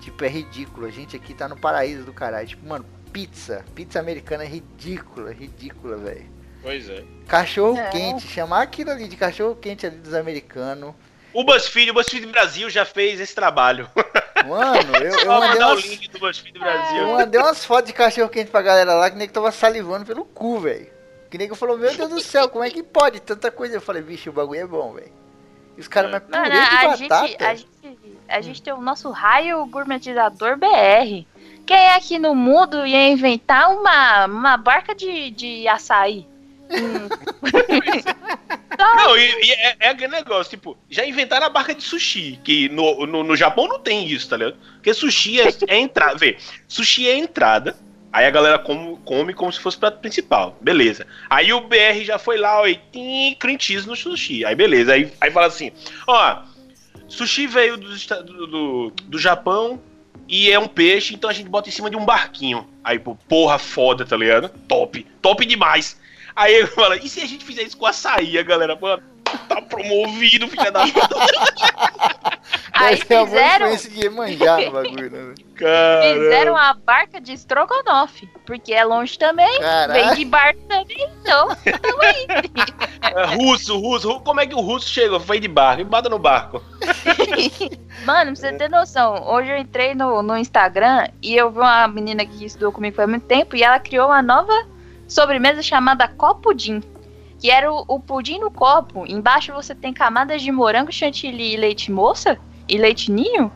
Tipo, é ridículo. A gente aqui tá no paraíso do caralho. Tipo, mano, pizza. Pizza americana é ridícula, ridícula, velho. Pois é. Cachorro É. quente, chamar aquilo ali de cachorro quente ali dos americanos. O BuzzFeed, o BuzzFeed Brasil já fez esse trabalho. Mano, eu, eu mandei mandar o umas, link do BuzzFeed eu Brasil. mandei umas fotos de cachorro quente pra galera lá que nem que tava salivando pelo cu, velho. Que nem que falou, meu Deus do céu, como é que pode tanta coisa? Eu falei, bicho, o bagulho é bom, velho. E os caras, mas Mano, purê a de gente, a, gente, a gente tem o nosso raio gourmetizador BR. Quem aqui no mundo ia inventar uma, uma barca de, de açaí? Hum. Não, e, e é, é aquele negócio, tipo, já inventaram a barca de sushi, que no, no, no Japão não tem isso, tá ligado? Porque sushi é, é entrada, vê, sushi é entrada, aí a galera come, come como se fosse prato principal, beleza. Aí o BR já foi lá, ó, e tem cheese no sushi, aí beleza, aí, aí fala assim, ó, sushi veio do, do, do Japão e é um peixe, então a gente bota em cima de um barquinho. Aí, porra foda, tá ligado? Top, top demais. Aí ele fala, e se a gente fizer isso com açaí, a galera, mano, tá promovido, filha da puta. Aí fizeram, de manjar no bagulho, né? fizeram a barca de estrogonofe. Porque é longe também, vem Caralho. de barco também, então. É, russo, russo, ru- como é que o russo chegou? Foi de barco, me bota no barco. Mano, pra você ter noção, hoje eu entrei no, no Instagram e eu vi uma menina que estudou comigo faz muito tempo e ela criou uma nova sobremesa chamada Copudim. Que era o, o pudim no copo. Embaixo você tem camadas de morango, chantilly e leite moça e leite ninho.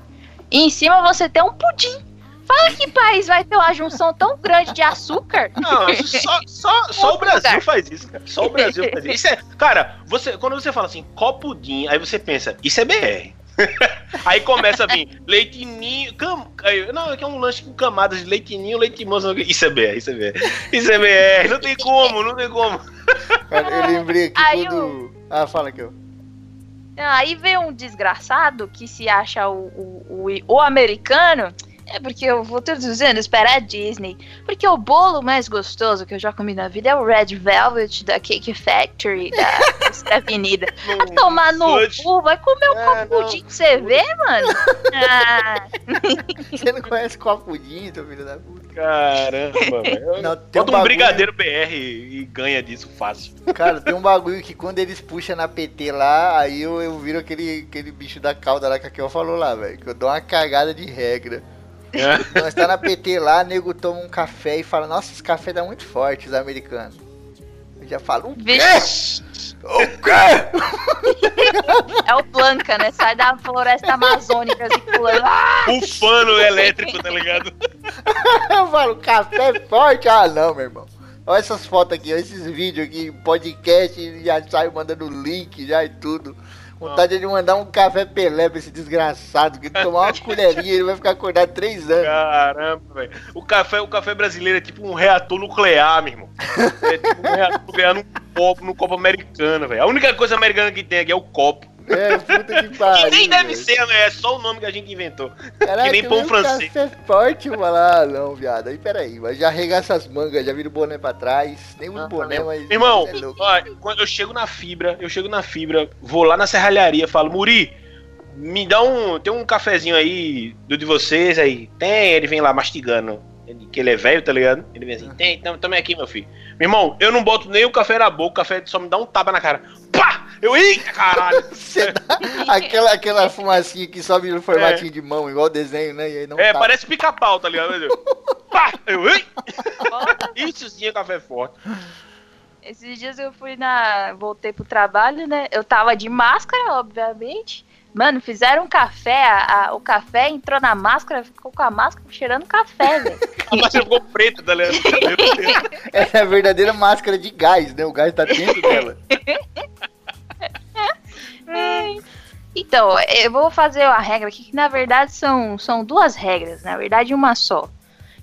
E em cima você tem um pudim. Fala que país vai ter uma junção tão grande de açúcar? Não, só, só, só o Brasil faz isso, cara. Só o Brasil faz isso. Isso é, cara, você, quando você fala assim, copudim, aí você pensa, isso é BR. aí começa a vir leitinho, cam, não, aqui é um lanche com camadas de leitinho, leite moço, isso é BR, isso é BR. Isso é BR, não tem como, não tem como. Eu lembrei aqui Aí quando... Ah, fala aqui, ó. Aí vem um desgraçado que se acha o, o, o, o americano. É porque eu vou todos os anos para a Disney. Porque o bolo mais gostoso que eu já comi na vida é o Red Velvet da Cake Factory da, da Avenida. Vai tomar no cu, vai comer o É, copo pudim que você vê, mano? Ah, Você não conhece copudinho, seu filho da puta? Caramba, velho. Bota um bagulho- brigadeiro BR e e ganha disso fácil. Cara, tem um bagulho que quando eles puxam na PT lá, aí eu, eu viro aquele, aquele bicho da cauda lá que a Kel falou lá, velho. Que eu dou uma cagada de regra. Nós tá na PT lá, nego toma um café e fala, nossa, esse café tá muito forte, os americanos. Eu já falo, o quê? O quê? é o Blanca, né? Sai da floresta amazônica assim, pulando. Ah, Um fano elétrico, tá ligado? Eu falo, café forte? Ah, não, meu irmão. Olha essas fotos aqui, olha esses vídeos aqui, podcast, já saio mandando link já e tudo. Vontade de mandar um café pelé pra esse desgraçado, que tomar uma colherinha ele vai ficar acordado três anos. Caramba, velho. O café, o café brasileiro é tipo um reator nuclear, meu irmão. É tipo um reator nuclear num copo, num copo americano, velho. A única coisa americana que tem aqui é o copo. É, puta que pariu. E nem deve ser, né? É só o nome que a gente inventou. Caraca, que nem pão francês. Café forte, falar, ah, não, viado. Aí peraí, mas já arregaça as mangas, já vira o boné pra trás. Nem o Ah, boné, mas. Meu irmão, é louco. ó, quando eu chego na fibra, eu chego na fibra, vou lá na serralharia, falo, Muri, me dá um. Tem um cafezinho aí do de vocês aí. Tem, ele vem lá mastigando. Ele- Que ele é velho, tá ligado? Ele vem assim, tem, tam- também aqui, meu filho. Meu irmão, eu não boto nem o café na boca, o café só me dá um tapa na cara. Pá! Eu, eita, caralho! Você dá aquela, aquela fumacinha que sobe no formatinho de mão, igual desenho, né? E aí não É, tá. parece pica-pau, tá ligado? Eu, Pá! Eu, ei! Isso sim é café forte. Esses dias eu fui na. Voltei pro trabalho, né? Eu tava de máscara, obviamente. Mano, fizeram um café, a- a- o café entrou na máscara, ficou com a máscara cheirando café, velho. A máscara ficou preta, tá ligado? É a verdadeira máscara de gás, né? O gás tá dentro dela. Então, eu vou fazer a regra aqui, que na verdade são, são duas regras, na verdade uma só.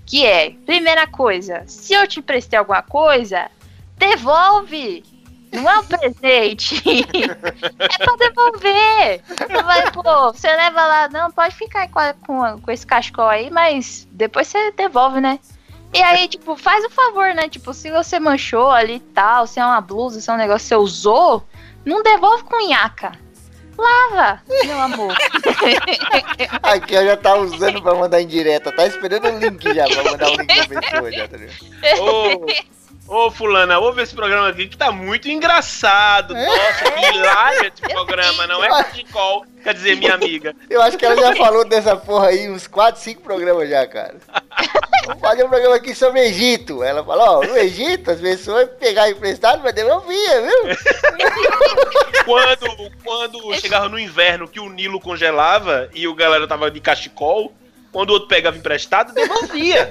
Que é, primeira coisa, se eu te emprestei alguma coisa, devolve! Não é um presente. é pra devolver. Você vai, pô, você leva lá, não, pode ficar com, a- com, a- com esse cachecol aí, mas depois você devolve, né? E aí, tipo, faz o favor, né? Tipo, se você manchou ali e tal, se é uma blusa, se é um negócio que você usou, não devolve com nhaca. Lava, meu amor. Aqui eu já tá usando pra mandar em direta. Tá esperando o link já pra mandar o link pra pessoa já, tá ligado? Ô, ô, fulana, ouve esse programa aqui que tá muito engraçado. Nossa, que hilário esse programa, não é cachecol, quer dizer, minha amiga. Eu acho que ela já falou dessa porra aí uns 4, 5 programas já, cara. Vamos fazer um programa aqui sobre Egito. Ela falou, ó, no Egito as pessoas pegavam emprestado, mas devolvia, viu? Quando, quando chegava no inverno que o Nilo congelava e o galera tava de cachecol, quando o outro pegava emprestado, devolvia.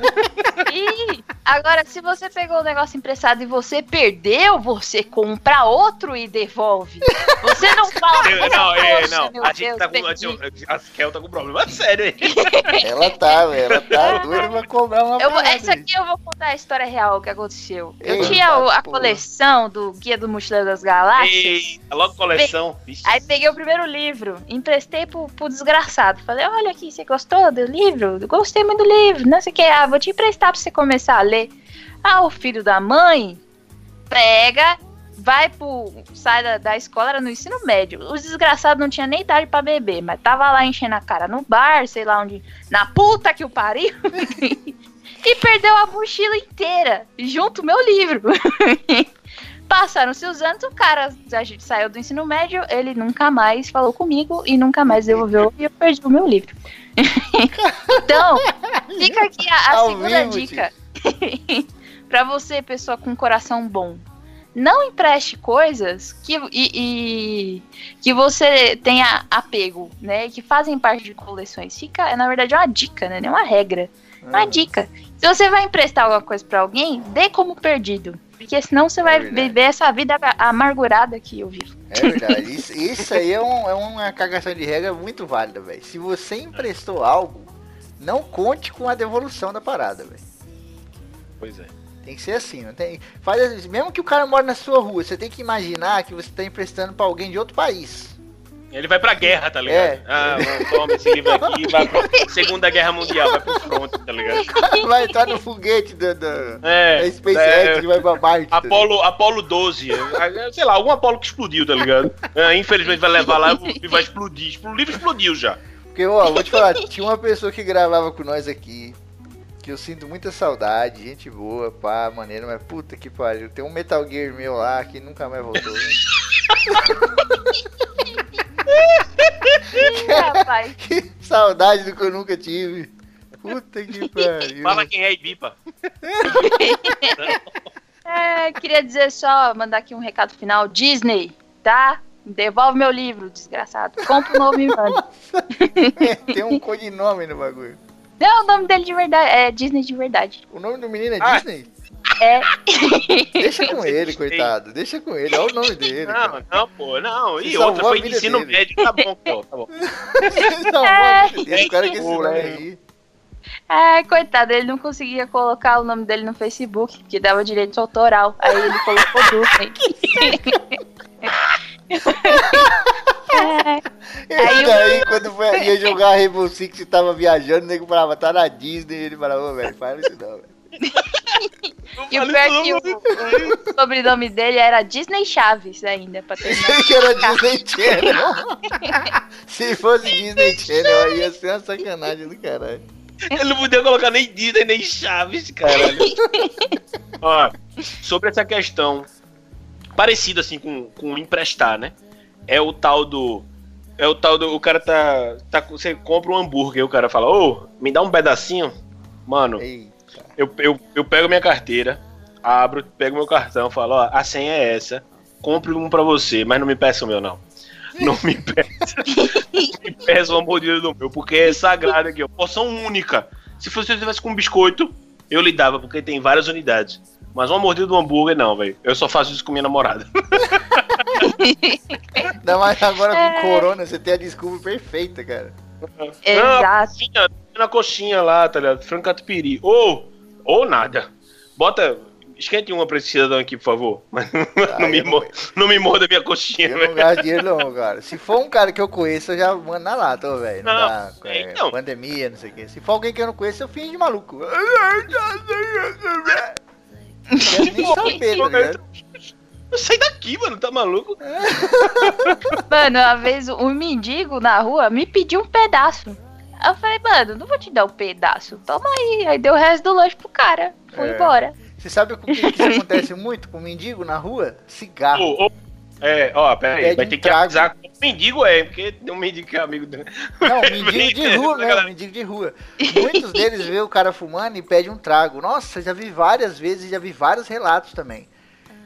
E agora, se você pegou o negócio emprestado e você perdeu, você compra outro e devolve. Você não fala. Eu- não, é, "Poxa, não, a gente Deus, tá com. perdi." A Kel tá com problema sério aí. Ela tá, velho. Ela tá doida pra cobrar uma Eu parada essa aqui eu vou contar a história real que aconteceu. Eu Eita, tinha o- a porra. coleção do Guia do Mochileiro das Galáxias. Eita, logo coleção. Vixe. Aí peguei o primeiro livro, emprestei pro, pro desgraçado. Falei, olha aqui, você gostou do livro? Eu Gostei muito do livro, não sei o que. Ah, vou te emprestar pra você começar a ler. Ah, o filho da mãe pega, vai pro. sai da, da escola, era no ensino médio. Os desgraçados não tinha nem idade pra beber, mas tava lá enchendo a cara no bar, sei lá onde. Na puta que o pariu. e perdeu a mochila inteira, junto meu livro. Passaram-se os anos, o cara a gente saiu do ensino médio, ele nunca mais falou comigo e nunca mais devolveu e eu perdi o meu livro. então, fica aqui a, a segunda vivo, dica. pra você, pessoa com coração bom. Não empreste coisas que, e, e- que você tenha apego, né? Que fazem parte de coleções. Fica, na verdade, é uma dica, né? Não é uma regra. É uma Ah, dica. Se você vai emprestar alguma coisa pra alguém, dê como perdido. Porque senão você vai verdade. viver essa vida amargurada que eu vivo. É verdade. Isso, isso aí é, um- é uma cagação de regra muito válida, velho. Se você emprestou algo, não conte com a devolução da parada, velho. Pois é. Tem que ser assim, não tem. Faz, mesmo que o cara mora na sua rua, você tem que imaginar que você tá emprestando pra alguém de outro país. Ele vai pra guerra, tá ligado? É. Ah, mano, toma esse livro aqui, vai pra Segunda Guerra Mundial, vai pro front, tá ligado? Vai entrar no foguete da, da, É. da SpaceX é, e vai pra Marte. tá ligado? Apolo, Apolo 12, é, sei lá, algum Apolo que explodiu, tá ligado? É, infelizmente vai levar lá e vai explodir. Expl- O livro explodiu já. Porque, ó, vou te falar, tinha uma pessoa que gravava com nós aqui, que eu sinto muita saudade, gente boa, pá, maneiro, mas puta que pariu. Tem um Metal Gear meu lá que nunca mais voltou. Ih, rapaz. que saudade do que eu nunca tive. Puta que pariu. Fala quem é Ibipa. É, queria dizer só, mandar aqui um recado final. Disney, tá? Devolve meu livro, desgraçado. Compra um novo e manda. Tem um codinome no bagulho. Não, o nome dele de verdade é Disney de verdade. O nome do menino é Ah. Disney? É. Deixa com ele, coitado. Deixa com ele. Olha o nome dele. Não, cara. não, pô, não. E Você outra, foi de ensino dele. médio, tá bom, pô, tá bom. Salvou a vida dele, O cara que esse aí. É, coitado, ele não conseguia colocar o nome dele no Facebook, que dava direito autoral. Aí ele colocou Disney. É, Esse Aí daí, quando foi, ia jogar Rainbow Six e tava viajando, o nego falava, tá na Disney. Ele falava, ô, velho, fala isso não, velho. E o pior é que o, o sobrenome dele era Disney Chaves ainda, pra terminar. Pensei que era Disney Channel. Se fosse Disney Channel, aí ia ser uma sacanagem do caralho. Ele não podia colocar nem Disney, nem Chaves, caralho. Ó, sobre essa questão, parecido assim com, com emprestar, né? É o tal do. É o tal do. O cara tá. tá você compra um hambúrguer e o cara fala, ô, me dá um pedacinho. Mano, Eita. Eu, eu, eu pego minha carteira, abro, pego meu cartão, falo, ó, a senha é essa. Compre um pra você, mas não me peça o meu, não. Não me peça. não me peça uma mordida do meu, porque é sagrado aqui, ó. Porção única. Se você tivesse com um biscoito, eu lhe dava, porque tem várias unidades. Mas uma mordida do hambúrguer, não, velho. Eu só faço isso com minha namorada. Ainda mais agora com É. corona, você tem a desculpa perfeita, cara. Exato. Coxinha, na coxinha lá, tá ligado? Frango catupiry. Ou, ou nada. Bota. Esquente uma pra esse cidadão aqui, por favor. Mas não, Ah, me, eu não- não me morda minha coxinha, velho. não gasto dinheiro não, cara. Se for um cara que eu conheço, eu já mando na lata, velho. Não, Não, dá, é, então. pandemia, não sei o quê. Se for alguém que eu não conheço, eu fingo de maluco. Não quero nem saber, tá ligado? Sai daqui, mano, tá maluco? Mano, uma vez um mendigo na rua me pediu um pedaço. Aí eu falei, mano, não vou te dar um pedaço. Toma aí. Aí deu o resto do lanche pro cara. Foi É. embora. Você sabe o que, que isso acontece muito com mendigo na rua? Cigarro. Ô, ô, é, ó, pera aí, vai ter que avisar qual mendigo é, porque tem um mendigo que é amigo do. Não, mendigo de rua, né? Galera. Mendigo de rua. Muitos deles vê o cara fumando e pede um trago. Nossa, já vi várias vezes, já vi vários relatos também.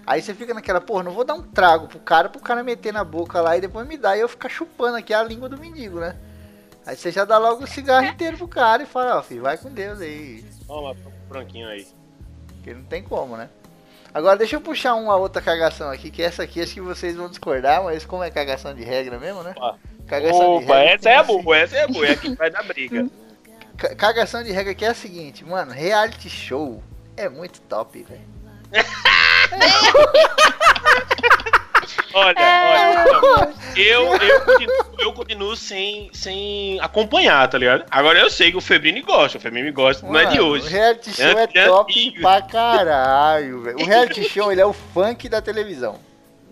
Aí você fica naquela, porra, não vou dar um trago pro cara, pro cara meter na boca lá e depois me dar e eu ficar chupando aqui a língua do mendigo, né? Aí você já dá logo o cigarro inteiro pro cara e fala, ó, filho, vai com Deus aí. Toma, branquinho aí. Porque não tem como, né? Agora deixa eu puxar uma outra cagação aqui, que essa aqui acho que vocês vão discordar, mas como é cagação de regra mesmo, né? Cagação de Opa, regra essa é a assim. boa, essa é a boa, é a que vai dar briga. Ca- Cagação de regra que é a seguinte, mano, reality show é muito top, velho. Olha, É. olha, eu, eu, continuo, eu continuo sem, sem acompanhar, tá ligado? Agora eu sei que o Febrini gosta, o Febrini gosta, não é de Mano, hoje. O reality show é É de top antigo. pra caralho, velho. O reality show, ele é o funk da televisão.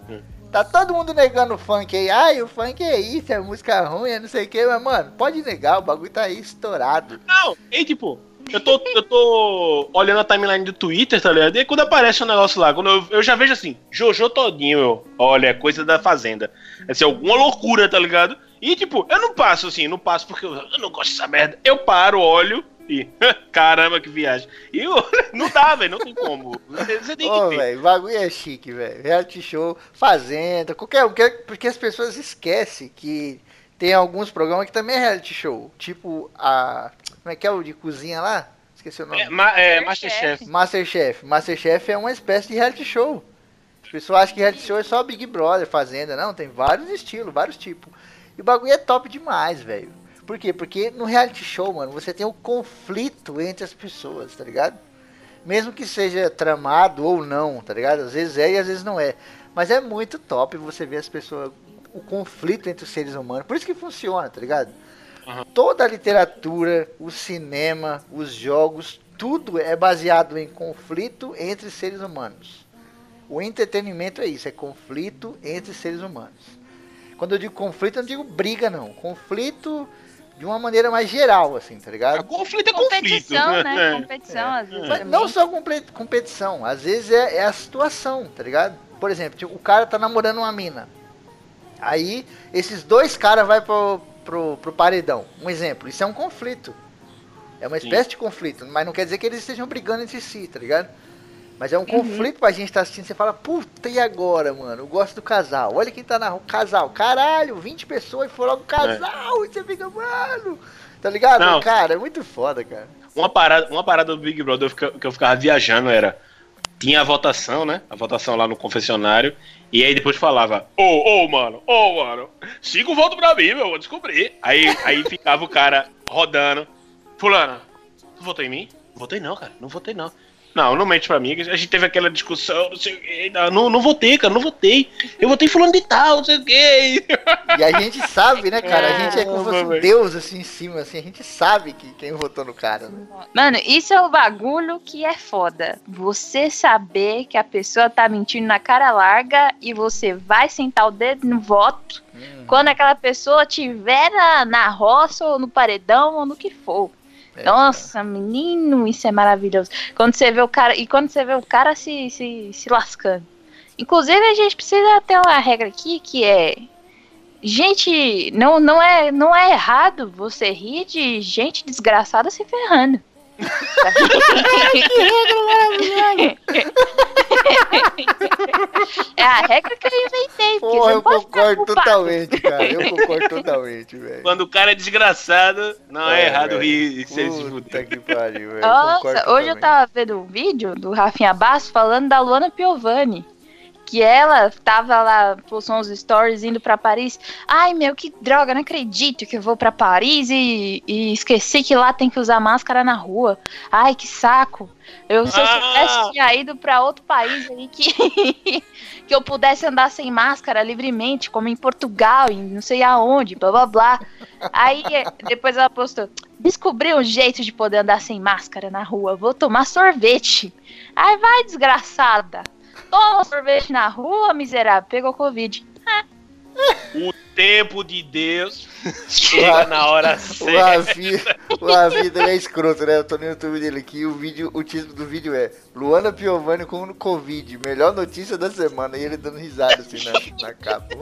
Hum. Tá todo mundo negando o funk aí. Ai, o funk é isso, é música ruim, é não sei o que. Mas, mano, pode negar, o bagulho tá aí estourado. Não, e tipo, eu tô, eu tô olhando a timeline do Twitter, tá ligado? E quando aparece um negócio lá, quando eu, eu já vejo assim, Jojo todinho, eu, olha, é coisa da Fazenda. Ser alguma loucura, tá ligado? E tipo, eu não passo assim, não passo porque eu, eu não gosto dessa merda. Eu paro, olho e, caramba, que viagem. E eu, não dá, velho, não tem como. Você, tem que ter. velho, o bagulho é chique, velho. Reality show, fazenda, qualquer um. Porque as pessoas esquecem que tem alguns programas que também é reality show. Tipo a. Como é que é o de cozinha lá? Esqueci o nome. É, ma- é, Masterchef. Masterchef. Masterchef é uma espécie de reality show. As pessoas acham que reality show é só Big Brother, Fazenda. Não, tem vários estilos, vários tipos. E o bagulho é top demais, velho. Por quê? Porque no reality show, mano, você tem o conflito entre as pessoas, tá ligado? Mesmo que seja tramado ou não, tá ligado? Às vezes é e às vezes não é. Mas é muito top você ver as pessoas, o conflito entre os seres humanos. Por isso que funciona, tá ligado? Toda a literatura, o cinema, os jogos, tudo é baseado em conflito entre seres humanos. O entretenimento é isso, é conflito entre seres humanos. Quando eu digo conflito, eu não digo briga, não. Conflito de uma maneira mais geral, assim, tá A ligado? conflito é conflito. Competição, né? É. Competição, às vezes. Mas não só competição, às vezes é, é a situação, tá ligado? Por exemplo, tipo, o cara tá namorando uma mina. Aí, esses dois caras vai pro, pro, pro paredão. Um exemplo, isso é um conflito. É uma Sim. espécie de conflito, mas não quer dizer que eles estejam brigando entre si, tá ligado? Mas é um conflito pra gente estar assistindo. Você fala, puta, e agora, mano? Eu gosto do casal. Olha quem tá na rua. Casal, caralho, 20 pessoas e foi logo casal. E você fica, mano. Tá ligado? Não. Cara, é muito foda, cara. Uma parada, uma parada do Big Brother que eu ficava viajando era. tinha a votação, né? A votação lá no confessionário. E aí depois falava, ô, ô, mano, ô, mano, cinco votos pra mim, meu, vou descobrir. Aí, aí ficava o cara rodando. Fulana, tu votou em mim? Votei não, cara, não votei não. Não, não mente pra mim. A gente teve aquela discussão, não sei o quê. Não, não votei, cara, não votei. Eu votei fulano de tal, não sei o quê. E a gente sabe, né, cara? A gente é como se fosse um deus assim em cima, assim. A gente sabe que quem votou no cara, né? Mano, isso é o bagulho que é foda. Você saber que a pessoa tá mentindo na cara larga e você vai sentar o dedo no voto Hum, quando aquela pessoa tiver na, na roça ou no paredão ou no que for. É, Nossa, menino, isso é maravilhoso. Quando você vê o cara. E quando você vê o cara se, se, se lascando. Inclusive, a gente precisa ter uma regra aqui que é. Gente, não, não, é, não é errado você rir de gente desgraçada se ferrando. É a regra que eu inventei. Porra, eu concordo totalmente, cara. Eu concordo totalmente, velho. Quando o cara é desgraçado, não é, É, errado velho. rir e se Puta que pariu, velho. Nossa, hoje eu tava vendo um vídeo do Rafinha Basso falando da Luana Piovani. Que ela tava lá, postou uns stories indo pra Paris. Ai, meu, que droga, não acredito que eu vou pra Paris e, e esqueci que lá tem que usar máscara na rua. Ai, que saco. Eu, se eu Ah! soubesse, tinha ido pra outro país aí que, que eu pudesse andar sem máscara livremente, como em Portugal, em não sei aonde, blá blá blá. Aí depois ela postou: descobri um jeito de poder andar sem máscara na rua. Vou tomar sorvete. Ai, vai, desgraçada. Toma sorvete na rua, miserável. Pegou Covid. O tempo de Deus chega na hora certa. O Ravi também é escroto, né? Eu tô no YouTube dele aqui o vídeo, o título do vídeo é Luana Piovani com no Covid, melhor notícia da semana. E ele dando risada assim na, na capa.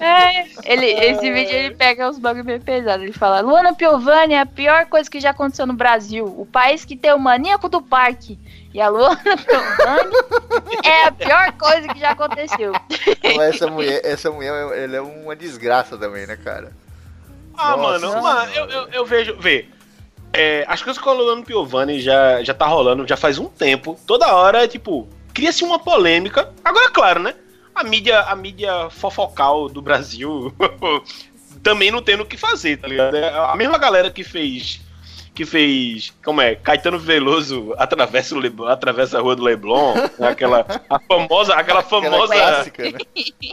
É, ele, esse vídeo ele pega os bagulho bem pesados. Ele fala: Luana Piovani é a pior coisa que já aconteceu no Brasil. O país que tem o maníaco do parque. E a Luana Piovani é a pior coisa que já aconteceu. Então, essa mulher, essa mulher, ela é uma desgraça também, né, cara? Ah, Nossa mano, mano, eu, eu, eu vejo. Vê. É, as coisas com o Luano Piovani já, já tá rolando já faz um tempo. Toda hora, tipo, cria-se uma polêmica. Agora, claro, né? A mídia, a mídia fofocal do Brasil também não tendo o que fazer, tá ligado? É a mesma galera que fez. Que fez. Como é? Caetano Veloso atravessa, o Leblon, atravessa a rua do Leblon. né, Aquela a famosa. Aquela Aquela famosa. clássica, né?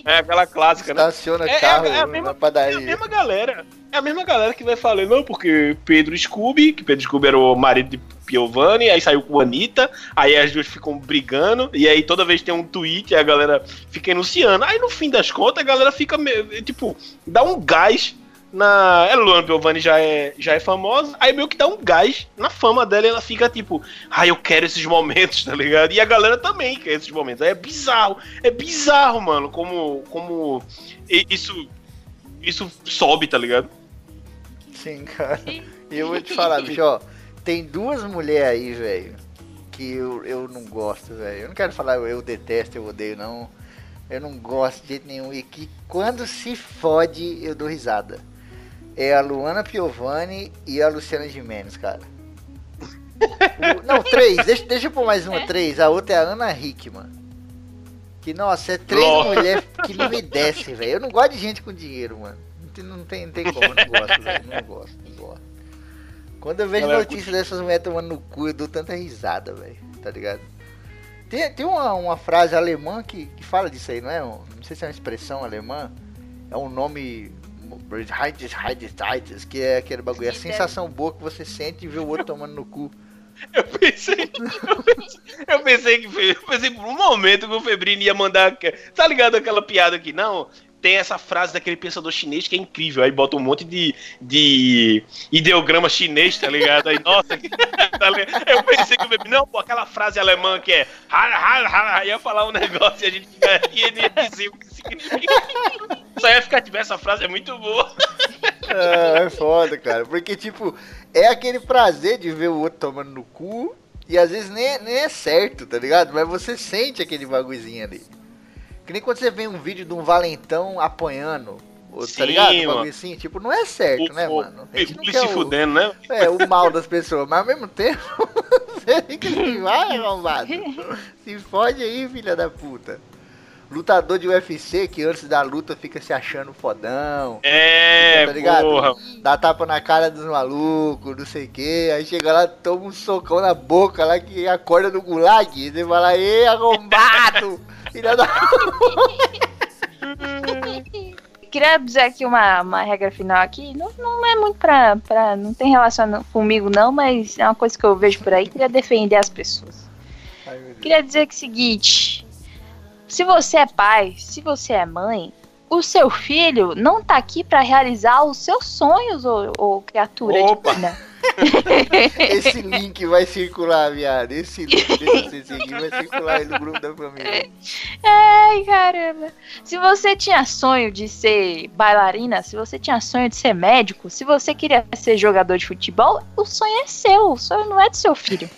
É, aquela clássica, né? Estaciona É- é- carro é a na mesma- É a mesma galera. É a mesma galera que vai falar, não, porque Pedro Scooby, que Pedro Scooby era o marido de Piovani, aí saiu com a Anitta, aí as duas ficam brigando, e aí toda vez tem um tweet, a galera fica enunciando. Aí no fim das contas, a galera fica, tipo, dá um gás na. Ela, Luana Piovani já é, já é famosa, aí meio que dá um gás na fama dela e ela fica tipo, ai, eu quero esses momentos, tá ligado? E a galera também quer esses momentos. Aí é bizarro, é bizarro, mano, como, como isso, isso sobe, tá ligado? Sim, cara. E eu vou te falar, bicho, ó. Tem duas mulheres aí, velho, que eu, eu não gosto, velho. Eu não quero falar eu, eu detesto, eu odeio, não. Eu não gosto de jeito nenhum. E que quando se fode, eu dou risada. É a Luana Piovani e a Luciana Gimenez, cara. Não, três. Deixa, deixa eu pôr mais uma, três. A outra é a Ana Hickman. Que, nossa, é três mulheres que não me descem, velho. Eu não gosto de gente com dinheiro, mano. Não tem, não tem, não tem como, eu não gosto, velho. Não gosto, não gosto. Quando eu vejo notícias dessas mulheres tomando no cu, eu dou tanta risada, velho. Tá ligado? Tem, tem uma, uma frase alemã que, que fala disso aí, não é? Não sei se é uma expressão alemã. É um nome. Que é aquele bagulho. É a sensação boa que você sente de ver o outro tomando no cu. Eu pensei, eu pensei, eu pensei que foi- eu pensei por um momento que o Febrini ia mandar. Tá ligado aquela piada aqui? Não. Tem essa frase daquele pensador chinês que é incrível. Aí bota um monte de, de ideograma chinês, tá ligado? Aí, nossa, tá ligado? eu pensei que o Febrini. Não, pô, aquela frase alemã que é. Ia falar um negócio e a gente ia, ia dizer o que significa. Só ia ficar, tipo, essa frase é muito boa. É, é foda, cara. Porque, tipo, é aquele prazer de ver o outro tomando no cu. E às vezes nem, nem é certo, tá ligado? Mas você sente aquele bagulhozinho ali. Que nem quando você vê um vídeo de um valentão apanhando. ou- Sim, tá ligado? Um mano. bagulho assim, tipo, não é certo, né, o, mano? A gente não o, quer se o- fudendo, né? É, o mal das pessoas, mas ao mesmo tempo Você que se vai, arrombado. Se fode aí, filha da puta. Lutador de UFC que antes da luta fica se achando fodão. É, tá ligado? porra. Dá tapa na cara dos malucos, não sei o que. Aí chega lá, toma um socão na boca lá que acorda do gulag. E você fala, ê, arrombado! Filha da Queria dizer aqui uma, uma regra final aqui. Não, não é muito pra, pra. Não tem relação comigo, não, mas é uma coisa que eu vejo por aí. Queria defender as pessoas. Ai. Queria dizer que é o seguinte: se você é pai, se você é mãe, o seu filho não tá aqui pra realizar os seus sonhos, ô, ô criatura Opa. divina. Esse link vai circular, viado. Esse link desse seguir vai circular aí no grupo da família. Ai, caramba. Se você tinha sonho de ser bailarina, se você tinha sonho de ser médico, se você queria ser jogador de futebol, o sonho é seu, o sonho não é do seu filho.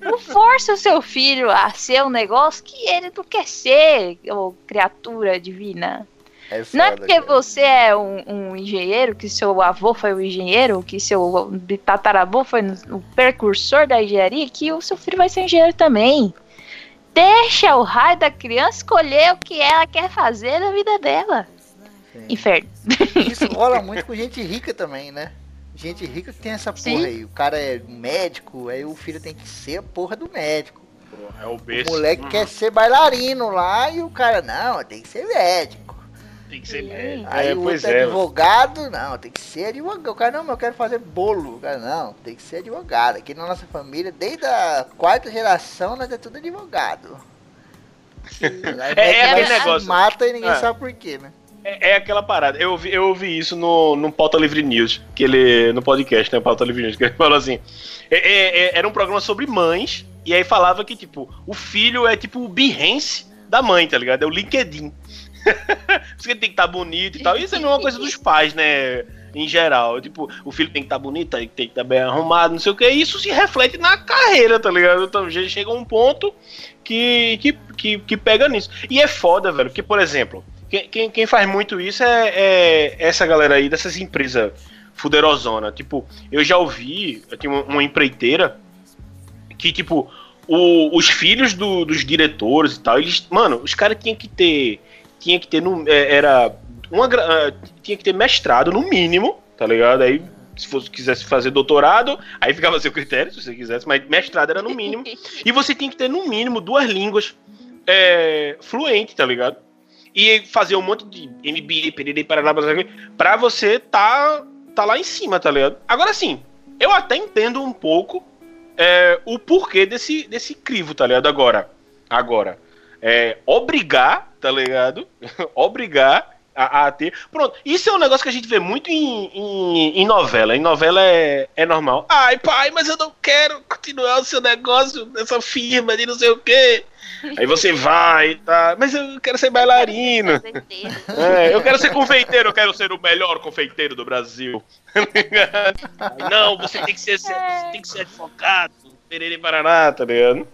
Não force o seu filho a ser um negócio que ele não quer ser, ô criatura divina. É Não é foda, porque cara. você é um, um engenheiro, que seu avô foi um engenheiro, que seu tataravô foi o precursor da engenharia, que o seu filho vai ser engenheiro também. Deixa o raio da criança escolher o que ela quer fazer na vida dela. Sim. Inferno. Isso rola muito com gente rica também, né? Gente rica que tem essa porra Sim. aí. O cara é médico, aí o filho tem que ser a porra do médico. É o O moleque Uhum. quer ser bailarino lá e o cara, não, tem que ser médico. Tem que ser Sim. médico. Aí É, o outro é. advogado, não, tem que ser advogado. O cara, não, mas eu quero fazer bolo. O cara, não, tem que ser advogado. Aqui na nossa família, desde a quarta geração, nós é tudo advogado. Aí É, é se negócio. Mata e ninguém É. sabe por quê, né? É, é aquela parada. Eu ouvi, eu ouvi isso no, no Pauta Livre News, que ele. No podcast, né? Pauta Livre News, que ele falou assim. é- é- é- era um programa sobre mães, e aí falava que, tipo, o filho é tipo o Behance da mãe, tá ligado? É o LinkedIn. Você tem que estar bonito e tal. Isso é a mesma coisa dos pais, né? Em geral. Tipo, o filho tem que estar bonito, tem que estar bem arrumado, não sei o que. Isso se reflete na carreira, tá ligado? Então chega um ponto que, que, que, que pega nisso. E é foda, velho, porque, por exemplo, quem, quem, quem faz muito isso é, é essa galera aí dessas empresas fuderosona. Tipo, eu já ouvi, eu tinha uma, empreiteira que, tipo, o- os filhos do- dos diretores e tal, eles, mano, os caras tinham que ter, tinha que ter, no, é, era, uma, ah, tinha que ter mestrado no mínimo, tá ligado? Aí, se fosse, quisesse fazer doutorado, aí ficava a seu critério, se você quisesse, mas mestrado era no mínimo. E você tem que ter, no mínimo, duas línguas é, fluentes, tá ligado? E fazer um monte de MBA, PDD, Paraná, pra você tá, tá lá em cima, tá ligado? Agora sim, eu até entendo um pouco é, o porquê desse, desse crivo, tá ligado? Agora, agora, é, obrigar, tá ligado? obrigar a, a ter. Pronto, isso é um negócio que a gente vê muito em, em, em novela. Em novela é, é normal. Ai, pai, mas eu não quero continuar o seu negócio dessa firma de não sei o quê. Aí você vai, tá? Mas eu quero ser bailarino. É, eu quero ser confeiteiro, eu quero ser o melhor confeiteiro do Brasil. Não, você tem que ser, você tem que ser advogado, Perere Paraná, tá ligado?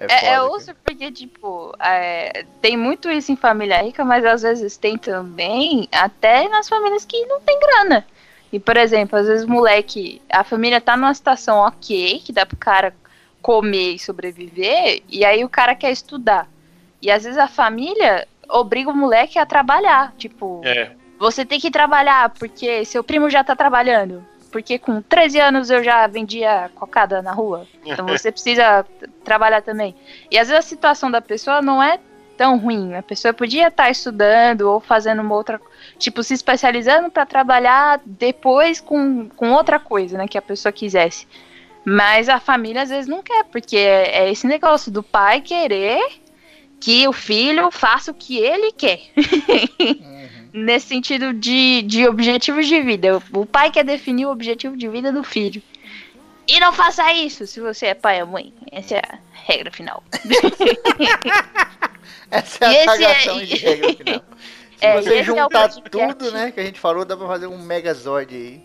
É, é cara. osso porque, tipo, é, tem muito isso em família rica, mas às vezes tem também até nas famílias que não tem grana. E, por exemplo, às vezes o moleque, a família tá numa situação ok, que dá pro cara comer e sobreviver, e aí o cara quer estudar. E às vezes a família obriga o moleque a trabalhar. Tipo, É. você tem que trabalhar porque seu primo já tá trabalhando. Porque com 13 anos eu já vendia cocada na rua. Então você precisa trabalhar também. E às vezes a situação da pessoa não é tão ruim. A pessoa podia estar estudando ou fazendo uma outra. Tipo, se especializando para trabalhar depois com, com outra coisa, né? Que a pessoa quisesse. Mas a família às vezes não quer, porque é, é esse negócio do pai querer que o filho faça o que ele quer. nesse sentido de, de objetivos de vida. O pai quer definir o objetivo de vida do filho. E não faça isso se você é pai ou mãe. Essa é a regra final. Essa é a esse cagação é- de regra final. Se É, você é juntar podcast. tudo, né, que a gente falou, dá pra fazer um megazord aí.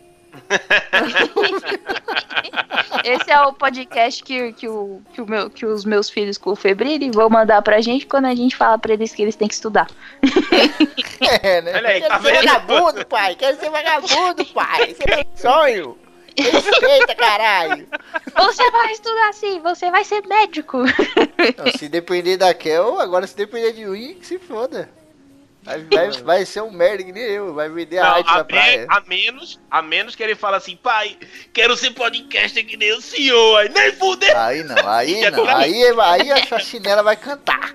Esse é o podcast que, que, o, que, o meu, que os meus filhos com febril vão mandar pra gente quando a gente fala pra eles que eles têm que estudar. É, né? Olha aí, Quero tá ser vendo? vagabundo, pai. Quero ser vagabundo, pai. É meu sonho. Respeita, caralho. Você vai estudar assim, você vai ser médico. Não, se depender da Kel, agora se depender de mim, que se foda. Vai, vai, vai ser um merda que nem eu, vai vender a arte a, praia. me- a menos, a menos que ele fala assim, pai, quero ser podcaster que nem o senhor. Aí nem fudeu. Aí não, aí não, aí, aí a chinela vai cantar.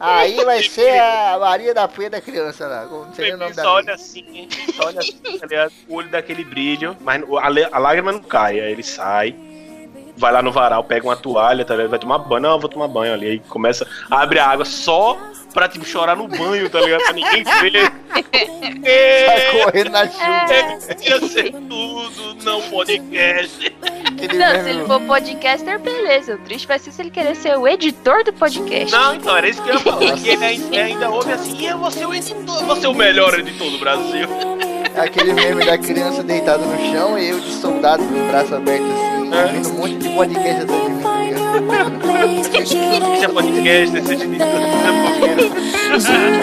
Aí vai ser a Maria da Penha da criança lá, como não sei o nome da só olha assim, hein? só olha assim, tá? O olho daquele brilho, mas a, a lágrima não cai. Aí ele sai, vai lá no varal, pega uma toalha, tá ligado? Vai tomar banho. Não, eu vou tomar banho ali. Aí começa, abre a água só pra, tipo, chorar no banho, tá ligado? Pra ninguém ver. Vai É, correndo na chuva. é, ia ser tudo, não podcast. Aquele Não, meme- se ele for podcaster, beleza. O triste vai ser se ele querer ser o editor do podcast. Não, então, era isso que eu ia falar. Porque ele ainda, ele ainda ouve assim, e eu vou ser o editor, vou ser o melhor editor do Brasil. Aquele meme da criança deitada no chão e eu de soldado com o braço aberto assim, É. ouvindo um monte de podcast atrás de mim. Seja podcast, seja editor, seja